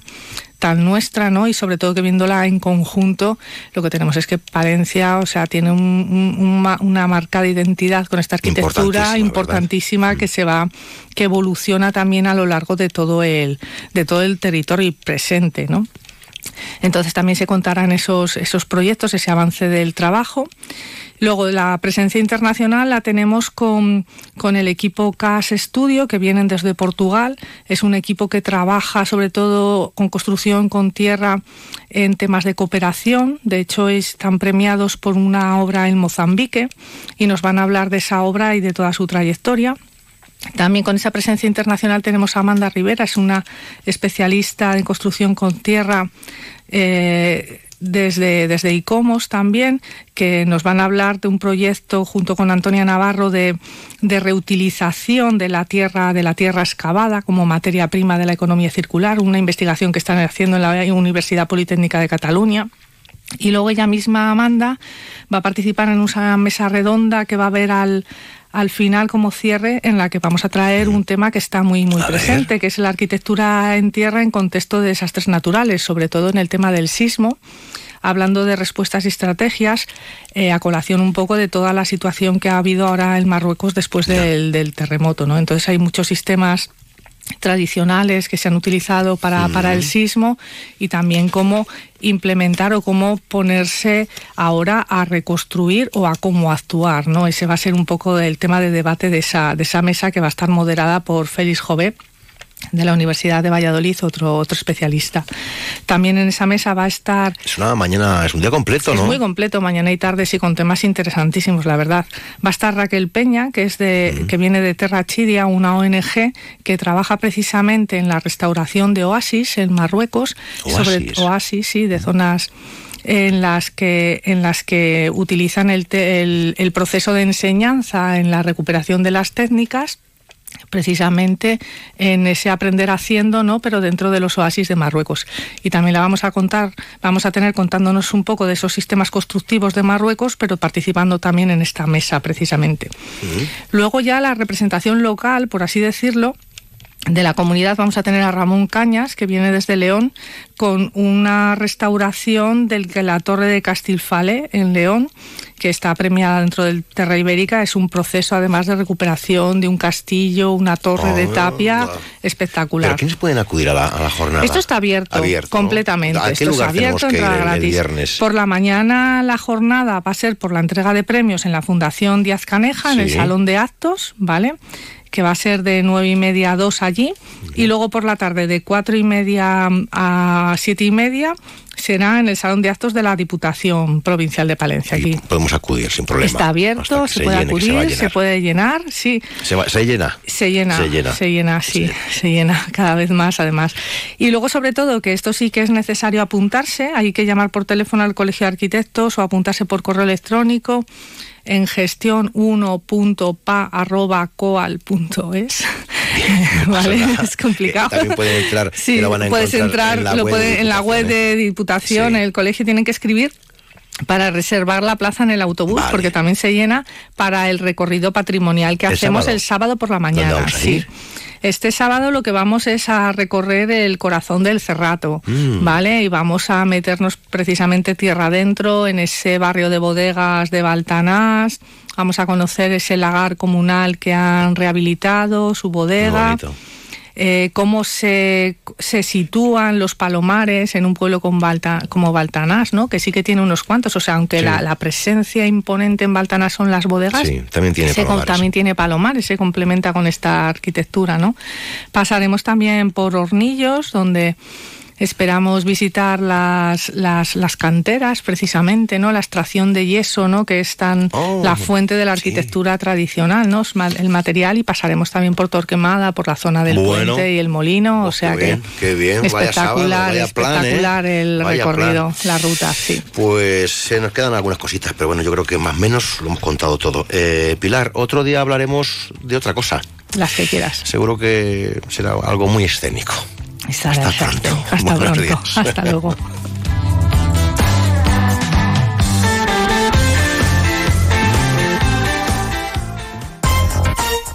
S23: tan nuestra, ¿no? Y sobre todo que viéndola en conjunto, lo que tenemos es que Palencia, o sea, tiene un- un- una marcada identidad con esta arquitectura
S2: Importantísima,
S23: importantísima que se va, que evoluciona también a lo largo de todo el, de todo el territorio y presente, ¿no? Entonces también se contarán esos, esos proyectos, ese avance del trabajo. Luego la presencia internacional la tenemos con, con el equipo CAS Studio, que vienen desde Portugal. Es un equipo que trabaja sobre todo con construcción con tierra en temas de cooperación. De hecho, están premiados por una obra en Mozambique y nos van a hablar de esa obra y de toda su trayectoria. También con esa presencia internacional tenemos a Amanda Rivera, es una especialista en construcción con tierra. Eh, desde, desde ICOMOS también, que nos van a hablar de un proyecto junto con Antonia Navarro de, de, reutilización de la tierra, de la tierra excavada como materia prima de la economía circular, una investigación que están haciendo en la Universidad Politécnica de Cataluña. Y luego ella misma, Amanda, va a participar en una mesa redonda que va a haber al, al final como cierre en la que vamos a traer un tema que está muy muy presente, que es la arquitectura en tierra en contexto de desastres naturales, sobre todo en el tema del sismo hablando de respuestas y estrategias, eh, a colación un poco de toda la situación que ha habido ahora en Marruecos después del, del terremoto. ¿no? Entonces hay muchos sistemas tradicionales que se han utilizado para, para, el sismo y también cómo implementar o cómo ponerse ahora a reconstruir o a cómo actuar. ¿no? Ese va a ser un poco el tema de debate de esa, de esa mesa que va a estar moderada por Félix Jové de la Universidad de Valladolid, otro, otro especialista. También en esa mesa va a estar...
S2: Es una mañana, es un día completo, ¿no?
S23: Es muy completo, mañana y tarde, sí, con temas interesantísimos, la verdad. Va a estar Raquel Peña, que, es de, que viene de Terra Chidia, una ONG que trabaja precisamente en la restauración de oasis en Marruecos.
S2: Oasis.
S23: Sobre oasis, sí, de zonas en las que en las que utilizan el, el, el proceso de enseñanza en la recuperación de las técnicas precisamente en ese aprender haciendo, ¿no? Pero dentro de los oasis de Marruecos. Y también la vamos a contar, vamos a tener contándonos un poco de esos sistemas constructivos de Marruecos, pero participando también en esta mesa precisamente. Luego ya la representación local, por así decirlo, de la comunidad vamos a tener a Ramón Cañas, que viene desde León, con una restauración de la Torre de Castilfale en León, que está premiada dentro del Terra Ibérica. Es un proceso, además, de recuperación de un castillo, una torre de tapia espectacular.
S2: ¿Pero quiénes pueden acudir a la, a la jornada?
S23: Esto está abierto, completamente.
S2: ¿A qué
S23: Esto
S2: lugar
S23: es abierto,
S2: que ir el- el viernes?
S23: Por la mañana la jornada va a ser por la entrega de premios en la Fundación Díaz Caneja, en el. Salón de Actos, ¿vale? Que va a ser de nueve y media a dos allí, y luego por la tarde de cuatro y media a siete y media será en el Salón de Actos de la Diputación Provincial de Palencia. Aquí
S2: Podemos acudir sin problema.
S23: está abierto, se, puede
S2: llene, se
S23: acudir, se, puede llenar, sí.
S2: Se, va- se llena.
S23: Se llena,
S2: Se llena.
S23: se llena, sí, se llena cada vez más además. Y luego sobre todo que esto sí que es necesario apuntarse, hay que llamar por teléfono al Colegio de Arquitectos o apuntarse por correo electrónico en gestión 1.pa.coal.es. ¿Vale? Es complicado.
S2: También pueden entrar,
S23: Sí,
S2: lo van a
S23: puedes entrar,
S2: en la
S23: lo
S2: web
S23: puede- en la web de Diputación, en el colegio tienen que escribir para reservar la plaza en el autobús, porque también se llena para el recorrido patrimonial que
S2: ¿El
S23: hacemos
S2: sábado?
S23: el sábado por la mañana.
S2: vamos a
S23: sí.
S2: ir?
S23: Este sábado lo que vamos es a recorrer el corazón del Cerrato,
S2: Mm.
S23: ¿vale? Y vamos a meternos precisamente tierra adentro, en ese barrio de bodegas de Baltanás. Vamos a conocer ese lagar comunal que han rehabilitado, su bodega
S2: bonito.
S23: Eh, cómo se, se sitúan los palomares en un pueblo con Balta- como Baltanás, ¿no? que sí que tiene unos cuantos, o sea, aunque
S2: Sí.
S23: la, la presencia imponente en Baltanás son las bodegas,
S2: Sí, también tiene
S23: se
S2: palomares.
S23: también tiene palomares, se complementa con esta arquitectura. ¿no? Pasaremos también por Hornillos, donde Esperamos visitar las, las, las canteras, precisamente, ¿no? La extracción de yeso, ¿no? Que es tan
S2: Oh,
S23: la fuente de la arquitectura tradicional, ¿no? El material y pasaremos también por Torquemada, por la zona del
S2: Bueno.
S23: puente y el molino, o sea
S2: qué
S23: que
S2: bien, qué bien, vaya sábado,
S23: espectacular,
S2: plan, ¿eh?
S23: espectacular el
S2: Vaya
S23: recorrido,
S2: plan.
S23: la ruta, sí.
S2: Pues se nos quedan algunas cositas, pero bueno, yo creo que más o menos lo hemos contado todo. Eh, Pilar, otro día hablaremos de otra cosa.
S23: Las que quieras.
S2: Seguro que será algo muy escénico.
S23: Hasta, pronto. Hasta
S2: Buenos
S23: pronto.
S2: días.
S23: Hasta luego.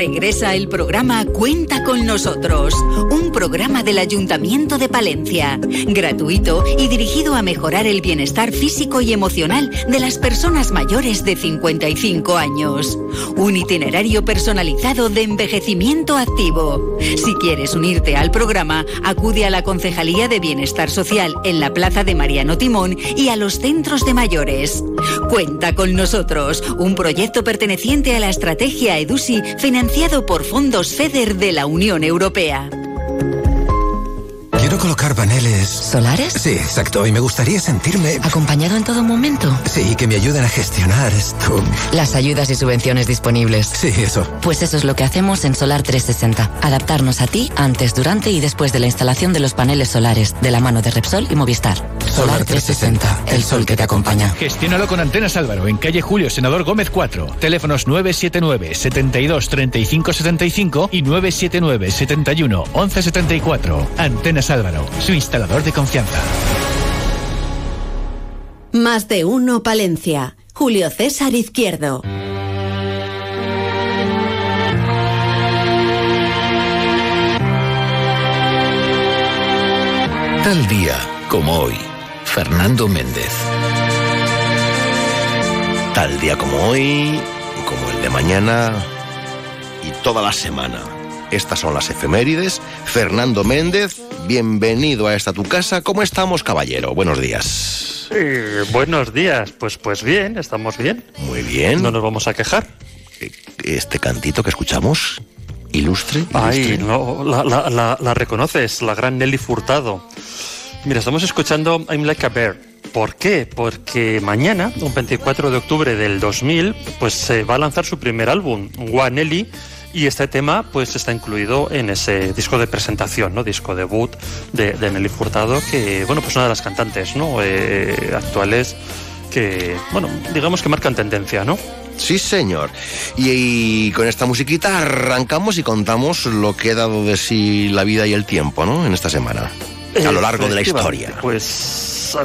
S5: Regresa el programa Cuenta con nosotros, un programa del Ayuntamiento de Palencia, gratuito y dirigido a mejorar el bienestar físico y emocional de las personas mayores de 55 años. Un itinerario personalizado de envejecimiento activo. Si quieres unirte al programa, acude a la Concejalía de Bienestar Social en la Plaza de Mariano Timón y a los centros de mayores. Cuenta con nosotros, un proyecto perteneciente a la estrategia EDUSI financiado por fondos FEDER de la Unión Europea.
S24: Quiero colocar paneles.
S25: ¿Solares?
S24: Sí, exacto. Y me gustaría sentirme.
S25: ¿Acompañado en todo momento?
S24: Sí, que me ayuden a gestionar esto.
S25: Las ayudas y subvenciones disponibles.
S24: Sí, eso.
S25: Pues eso es lo que hacemos en Solar 360. Adaptarnos a ti antes, durante y después de la instalación de los paneles solares, de la mano de Repsol y Movistar.
S24: Solar 360, el sol que te acompaña.
S26: Gestiónalo con Antenas Álvaro, en calle Julio, Senador Gómez 4. Teléfonos 979 72 35 75 y 979 71 11 74. Antenas Álvaro, su instalador de confianza.
S1: Más de uno Palencia. Julio César Izquierdo.
S27: Tal día como hoy, Fernando Méndez.
S2: Tal día como hoy, como el de mañana y toda la semana. Estas son las efemérides. Fernando Méndez, bienvenido a esta tu casa. ¿Cómo estamos, caballero? Buenos días.
S28: Eh, buenos días. Pues, pues bien, estamos bien.
S2: Muy bien.
S28: No nos vamos a quejar.
S2: Este cantito que escuchamos, ilustre.
S28: Ay, no, la, la- la- la reconoces, la gran Nelly Furtado. Mira, estamos escuchando I'm Like a Bear. ¿Por qué? Porque mañana, un 24 de octubre del 2000, pues se va a lanzar su primer álbum, One Nelly, y este tema pues está incluido en ese disco de presentación, ¿no? Disco debut de, de Nelly Furtado, que, bueno, pues una de las cantantes, ¿no? Eh, actuales que, bueno, digamos que marcan tendencia, ¿no?
S2: Sí, señor. Y, y con esta musiquita arrancamos y contamos lo que ha dado de sí la vida y el tiempo, ¿no? En esta semana. A lo largo de la historia.
S28: Pues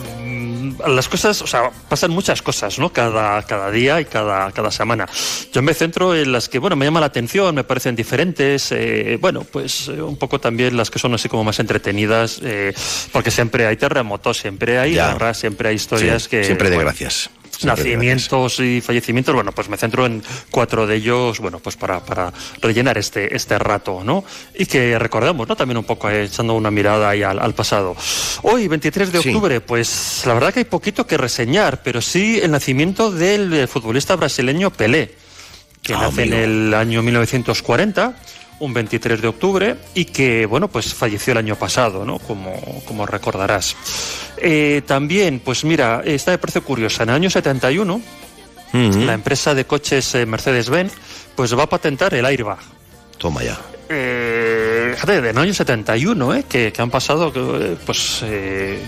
S28: las cosas, o sea, pasan muchas cosas, ¿no? Cada, cada día y cada, cada semana. Yo me centro en las que, bueno, me llama la atención, me parecen diferentes, eh, bueno, pues eh, un poco también las que son así como más entretenidas, eh, porque siempre hay terremotos, siempre hay
S2: Ya.
S28: guerras, siempre hay historias
S2: Sí,
S28: que...
S2: siempre de
S28: bueno,
S2: gracias.
S28: Nacimientos y fallecimientos, bueno, pues me centro en cuatro de ellos, bueno, pues para, para rellenar este, este rato, ¿no? Y que recordemos, ¿no? También un poco eh, echando una mirada ahí al, al pasado. Hoy, 23 de
S2: Sí.
S28: octubre, pues la verdad que hay poquito que reseñar, pero sí el nacimiento del eh, futbolista brasileño Pelé, que
S2: Ah,
S28: nace en el año 1940 un 23 de octubre y que, bueno, pues falleció el año pasado, ¿no? Como, como recordarás. Eh, también, pues mira, esta me parece curiosa. En el año 71,
S2: Mm.
S28: la empresa de coches eh, Mercedes-Benz, pues va a patentar el airbag.
S2: Toma ya.
S28: Eh, fíjate, del año 71, ¿eh? Que, que han pasado, eh, pues, eh,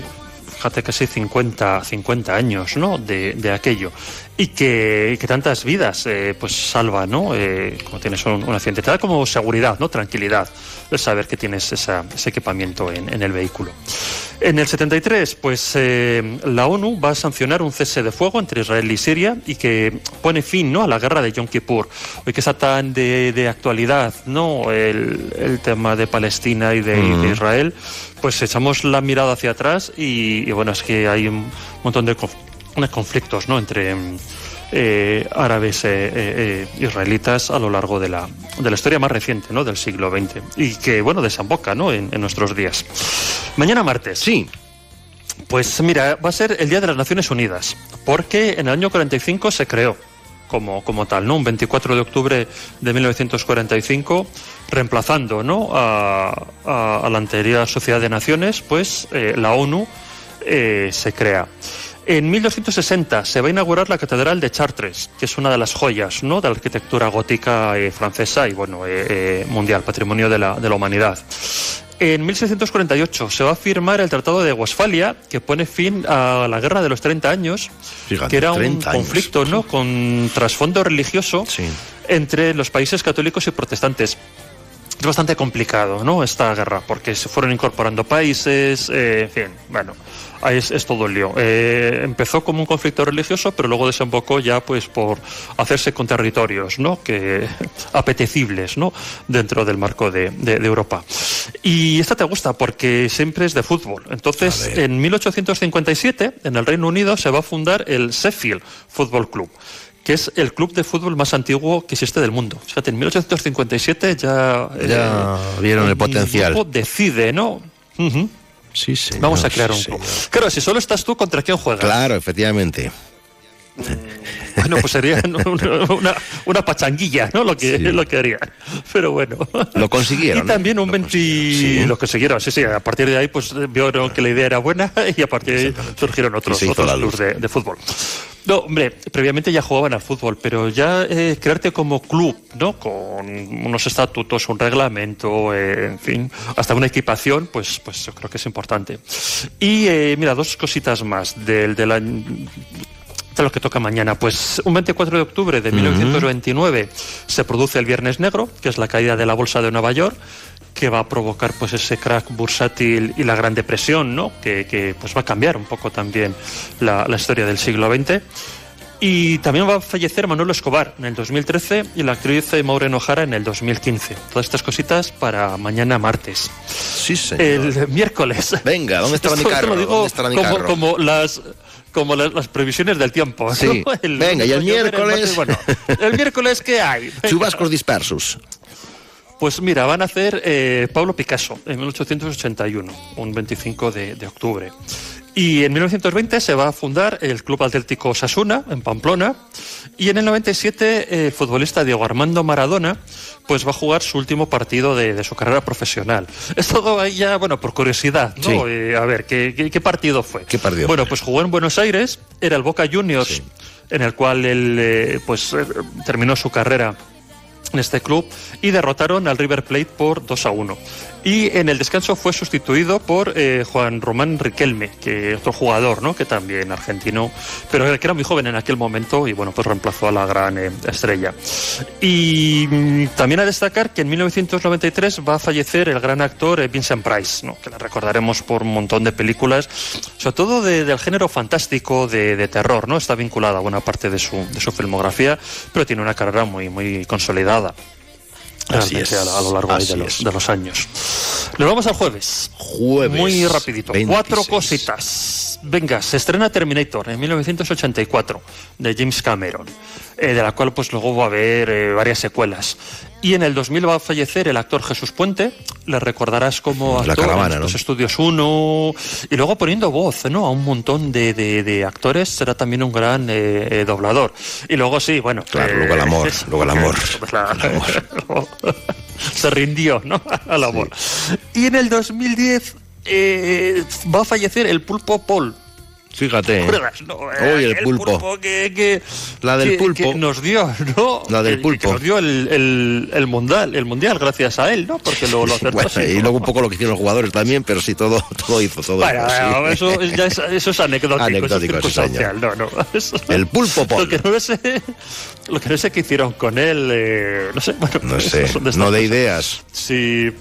S28: fíjate casi 50, 50 años, ¿no? De, de aquello. Y que, que tantas vidas, eh, pues, salva, ¿no? Eh, como tienes un, un accidente. Te da como seguridad, ¿no? Tranquilidad, el saber que tienes esa- ese equipamiento en, en el vehículo. En el 73, pues eh, la ONU va a sancionar un cese de fuego entre Israel y Siria y que pone fin ¿no? a la guerra de Yom Kippur. Hoy que está tan de, de actualidad ¿no? el, el tema de Palestina y de, y de
S2: Ujú.
S28: Israel, pues echamos la mirada hacia atrás y, y bueno, es que hay un montón de unos conflictos ¿no? entre mm, eh, árabes e eh, eh, israelitas a lo largo de la, de la historia más reciente ¿no? del siglo XX y que bueno desemboca ¿no? en, en nuestros días. Mañana martes.
S2: Sí.
S28: Pues mira, va a ser el Día de las Naciones Unidas, porque en el año 45 se creó como, como tal, ¿no? Un 24 de octubre de 1945, reemplazando ¿no? a, a- a la anterior Sociedad de Naciones, pues eh, la ONU eh, se crea. En 1260 se va a inaugurar la Catedral de Chartres, que es una de las joyas ¿no? de la arquitectura gótica eh, francesa y bueno, eh, eh, mundial, patrimonio de la, de la humanidad. En 1648 se va a firmar el Tratado de Westfalia, que pone fin a la Guerra de los 30 años,
S2: Fíjate,
S28: que era un
S2: 30 años.
S28: conflicto ¿no? con trasfondo religioso entre los países católicos y protestantes. Es bastante complicado, ¿no? Esta guerra, porque se fueron incorporando países, eh, en fin, bueno, ahí es, es todo el lío. Eh, empezó como un conflicto religioso, pero luego desembocó ya, pues, por hacerse con territorios, ¿no? Que apetecibles, ¿no? Dentro del marco de, de- de Europa. Y esta te gusta porque siempre es de fútbol. Entonces, en 1857, en el Reino Unido, se va a fundar el Sheffield Football Club que es el club de fútbol más antiguo que existe del mundo. Fíjate, en 1857 ya...
S2: Ya vieron el potencial.
S28: grupo decide, ¿no? Ujú.
S2: Sí, señor,
S28: Vamos a crear un
S2: sí,
S28: club. Claro, si solo estás tú, ¿contra quién juegas?
S2: Claro, efectivamente.
S28: Bueno, pues sería una, una, una pachanguilla, ¿no? Lo que, lo que harían. Pero bueno.
S2: Lo consiguieron.
S28: Y también un 20... Lo consiguieron, sí, sí. A partir de ahí, pues vieron que la idea era buena y a partir de ahí surgieron otros, otros
S2: la
S28: clubs de, de fútbol. No, hombre, previamente ya jugaban al fútbol, pero ya eh, crearte como club, ¿no? Con unos estatutos, un reglamento, eh, en fin, hasta una equipación, pues, pues yo creo que es importante. Y eh, mira, dos cositas más del, del año de lo que toca mañana. Pues un 24 de octubre de 1929 se produce el Viernes Negro, que es la caída de la bolsa de Nueva York, que va a provocar pues ese crack bursátil y la Gran Depresión, ¿no? Que, que, pues va a cambiar un poco también la, la historia del siglo XX. Y también va a fallecer Manuel Escobar en el 2013 y la actriz Maureen O'Hara en el 2015. Todas estas cositas para mañana martes.
S2: Sí, señor.
S28: El miércoles.
S2: Venga, ¿dónde estará mi carro?
S28: lo digo
S2: ¿Dónde estará mi
S28: como,
S2: carro?
S28: como las como las, las previsiones del tiempo. ¿no?
S2: Sí. Venga, y el miércoles.
S28: bueno, el miércoles qué hay?
S2: Chubascos dispersos.
S28: Pues mira, van a hacer eh, Pablo Picasso en 1881, un 25 de, de octubre. Y en 1920 se va a fundar el Club Atlético Sasuna, en Pamplona. Y en el 97 eh, el futbolista Diego Armando Maradona pues va a jugar su último partido de, de su carrera profesional. Es todo ahí ya, bueno, por curiosidad, ¿no?
S2: Sí.
S28: Eh, a ver, ¿qué, qué, qué partido fue?
S2: ¿Qué partido
S28: Bueno, pues jugó en Buenos Aires, era el Boca Juniors, en el cual él eh, pues eh, terminó su carrera en este club y derrotaron al River Plate por 2 a 1. Y en el descanso fue sustituido por eh, Juan Román Riquelme, que otro jugador, ¿no? Que también argentino, pero que era muy joven en aquel momento y bueno, pues reemplazó a la gran eh, estrella. Y mm, también a destacar que en 1993 va a fallecer el gran actor eh, Vincent Price, ¿no? Que le recordaremos por un montón de películas, sobre todo de- del género fantástico de, de terror, ¿no? Está vinculada a buena parte de su, de su filmografía, pero tiene una carrera muy, muy consolidada.
S2: Así es,
S28: a, lo- a lo largo de, los, de los años. Nos vamos al jueves.
S2: Jueves.
S28: Muy rapidito.
S2: 26.
S28: Cuatro cositas. Venga, se estrena Terminator en 1984 de James Cameron, eh, de la cual pues luego va a haber eh, varias secuelas. Y en el 2000 va a fallecer el actor Jesús Puente, le recordarás como
S2: La
S28: actor
S2: caravana,
S28: en
S2: ¿no?
S28: los Estudios 1 y luego poniendo voz ¿no? a un montón de, de- de actores, será también un gran eh, eh, doblador. Y luego sí, bueno.
S2: Claro,
S28: eh,
S2: luego el amor, luego el amor.
S28: la- se rindió, ¿no? Al amor. Y en el 2010 eh, va a fallecer el pulpo Paul.
S2: Fíjate.
S28: ¿Recuerdas? No,
S2: Uy, el pulpo.
S28: que, que-
S2: La del
S28: que-
S2: pulpo.
S28: que nos dio, ¿no?
S2: La del pulpo.
S28: Que nos dio el, el, el mundial, el mundial gracias a él, ¿no? Porque lo, lo acertó
S2: Bueno,
S28: así,
S2: y luego un poco lo que hicieron los jugadores también, pero sí, todo, todo hizo, todo
S28: Bueno,
S2: hizo, sí.
S28: eso, ya es, eso es anecdótico,
S2: Anecdótico,
S28: eso es
S2: sí,
S28: circunstancial, no, no. eso-
S2: El pulpo Paul.
S28: Lo que no sé, lo que no sé qué hicieron con él, eh, no sé, bueno,
S2: No sé, no de ideas.
S28: Si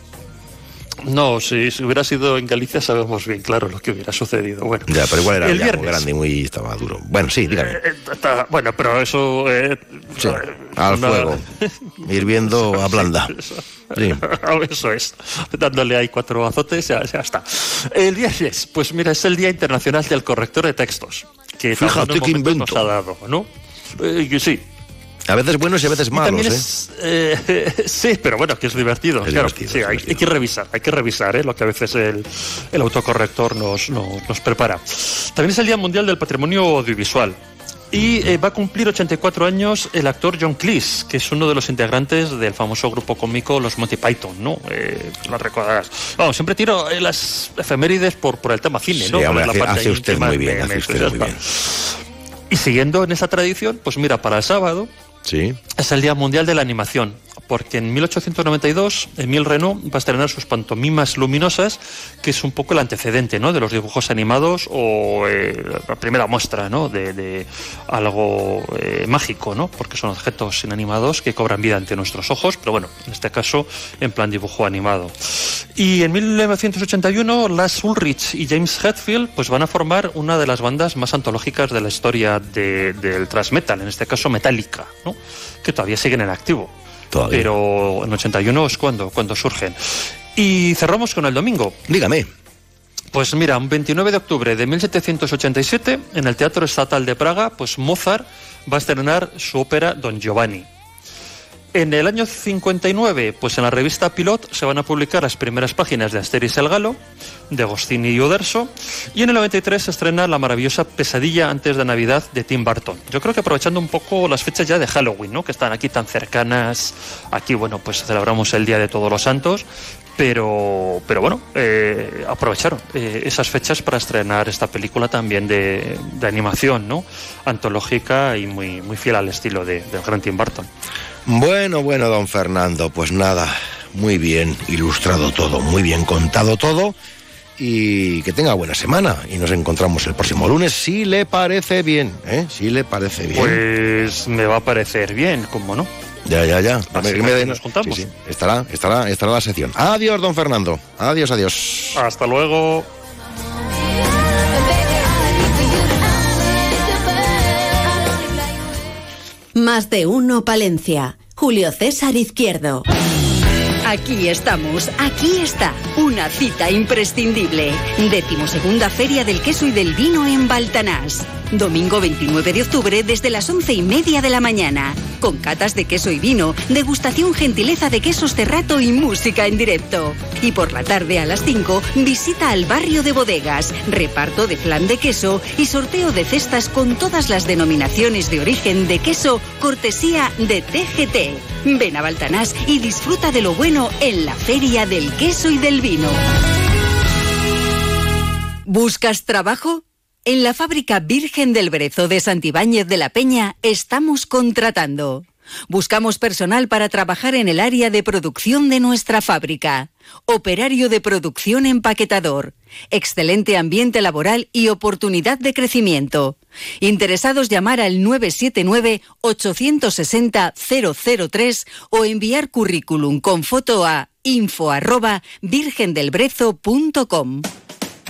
S28: no, si, si hubiera sido en Galicia sabemos bien claro lo que hubiera sucedido. Bueno,
S2: Ya, pero igual era
S28: el
S2: ya muy
S28: viernes.
S2: grande y muy estaba duro. Bueno, sí, dígame.
S28: Eh, está- bueno, pero eso eh,
S2: Sí,
S28: eh,
S2: al fuego. Hirviendo a blanda. Sí.
S28: Eso es. Dándole ahí cuatro azotes, ya, ya está. El viernes, pues mira, es el Día Internacional del Corrector de Textos. Que
S2: Fíjate qué invento.
S28: Nos ha dado, ¿no? Eh, sí.
S2: A veces buenos y a veces malos,
S28: también
S2: ¿eh?
S28: es, eh, sí, pero bueno, que es divertido.
S2: Es
S28: claro.
S2: divertido,
S28: Sí,
S2: es
S28: hay, hay que revisar, hay que revisar ¿eh? lo que a veces el, el autocorrector nos, nos, nos prepara. También es el Día Mundial del Patrimonio Audiovisual. Y eh, va a cumplir 84 años el actor John Cleese, que es uno de los integrantes del famoso grupo cómico Los Monty Python, ¿no? Eh, lo recordarás. Vamos, siempre tiro eh, las efemérides por, por el tema cine,
S2: Sí,
S28: ¿no?
S2: hombre,
S28: la
S2: hace,
S28: parte
S2: hace usted muy bien, hace usted muy bien.
S28: Y siguiendo en esa tradición, pues mira, para el sábado
S2: Sí.
S28: es el Día Mundial de la Animación. Porque en 1892 Emile Renault va a estrenar sus pantomimas luminosas, que es un poco el antecedente ¿no? de los dibujos animados o eh, la primera muestra ¿no? de, algo eh, mágico, ¿no? porque son objetos inanimados que cobran vida ante nuestros ojos, pero bueno, en este caso en plan dibujo animado. Y en 1981 Lars Ulrich y James Hetfield pues van a formar una de las bandas más antológicas de la historia de- del thrash en este caso Metallica, ¿no? que todavía siguen en activo.
S2: Todavía.
S28: Pero en 81 es cuando, cuando surgen. Y cerramos con el domingo.
S2: Dígame.
S28: Pues mira, un 29 de octubre de 1787, en el Teatro Estatal de Praga, pues Mozart va a estrenar su ópera Don Giovanni. En el año 59, pues en la revista Pilot se van a publicar las primeras páginas de Asterix el Galo, de Agostini y Uderzo, y en el 93 se estrena la maravillosa Pesadilla antes de Navidad de Tim Burton. Yo creo que aprovechando un poco las fechas ya de Halloween, ¿no? que están aquí tan cercanas, aquí bueno, pues celebramos el Día de Todos los Santos, pero, pero bueno, eh, aprovecharon eh, esas fechas para estrenar esta película también de, de animación, ¿no? Antológica y muy, muy fiel al estilo de, del gran Tim Burton.
S2: Bueno, bueno, don Fernando, pues nada, muy bien ilustrado todo, muy bien contado todo y que tenga buena semana y nos encontramos el próximo lunes si le parece bien, ¿eh? Si le parece bien.
S28: Pues me va a parecer bien, ¿cómo no?
S2: Ya, ya, ya.
S28: Así
S2: me
S28: nos juntamos.
S2: Sí, sí. Estará, estará, estará la sección. Adiós, don Fernando. Adiós, adiós.
S28: Hasta luego.
S1: Más de uno Palencia. Julio César Izquierdo.
S5: Aquí estamos, aquí está, una cita imprescindible. Decimosegunda Feria del Queso y del Vino en Baltanás. Domingo 29 de octubre desde las once y media de la mañana. Con catas de queso y vino, degustación gentileza de quesos cerrato y música en directo. Y por la tarde a las 5, visita al barrio de bodegas, reparto de flan de queso y sorteo de cestas con todas las denominaciones de origen de queso, cortesía de TGT. Ven a Baltanás y disfruta de lo bueno en la Feria del Queso y del Vino. ¿Buscas trabajo? En la fábrica Virgen del Brezo de Santibáñez de la Peña estamos contratando. Buscamos personal para trabajar en el área de producción de nuestra fábrica. Operario de producción empaquetador. Excelente ambiente laboral y oportunidad de crecimiento. Interesados llamar al 979-860-003 o enviar currículum con foto a info virgendelbrezo.com.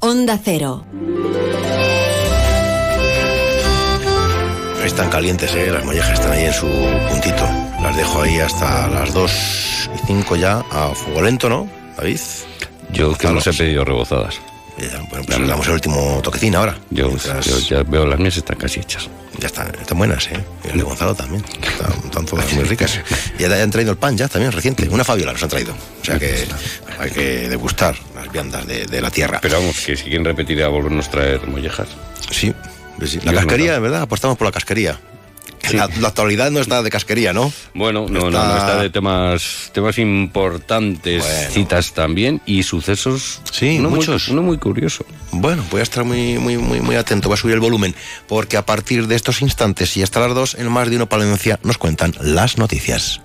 S1: Onda Cero.
S2: Están calientes, ¿eh? Las mollejas están ahí en su puntito. Las dejo ahí hasta las 2 y 5 ya a fuego lento, ¿no, David?
S29: Yo que no he pedido rebozadas.
S2: Bueno, pues le damos el último toquecín ahora.
S29: Yo, yo ya veo las mías están casi hechas.
S2: Ya están, están buenas, ¿eh? Y el de Gonzalo también. Están, están todas muy ricas. Y ya han traído el pan ya también reciente. Una Fabiola nos han traído. O sea que hay que degustar las viandas de, de la tierra.
S29: Pero vamos, que si quieren repetir a volvernos a traer mollejas.
S2: Sí, sí. La casquería, ¿verdad? Apostamos por la casquería. La, la actualidad no está de casquería, ¿no?
S29: Bueno, no, no, no, está de temas, temas importantes, citas también y sucesos.
S2: Sí,
S29: uno
S2: muchos.
S29: Muy, uno muy curioso.
S2: Bueno, voy a estar muy, muy, muy, muy atento, voy a subir el volumen, porque a partir de estos instantes y hasta las dos, en más de uno Palencia, nos cuentan las noticias.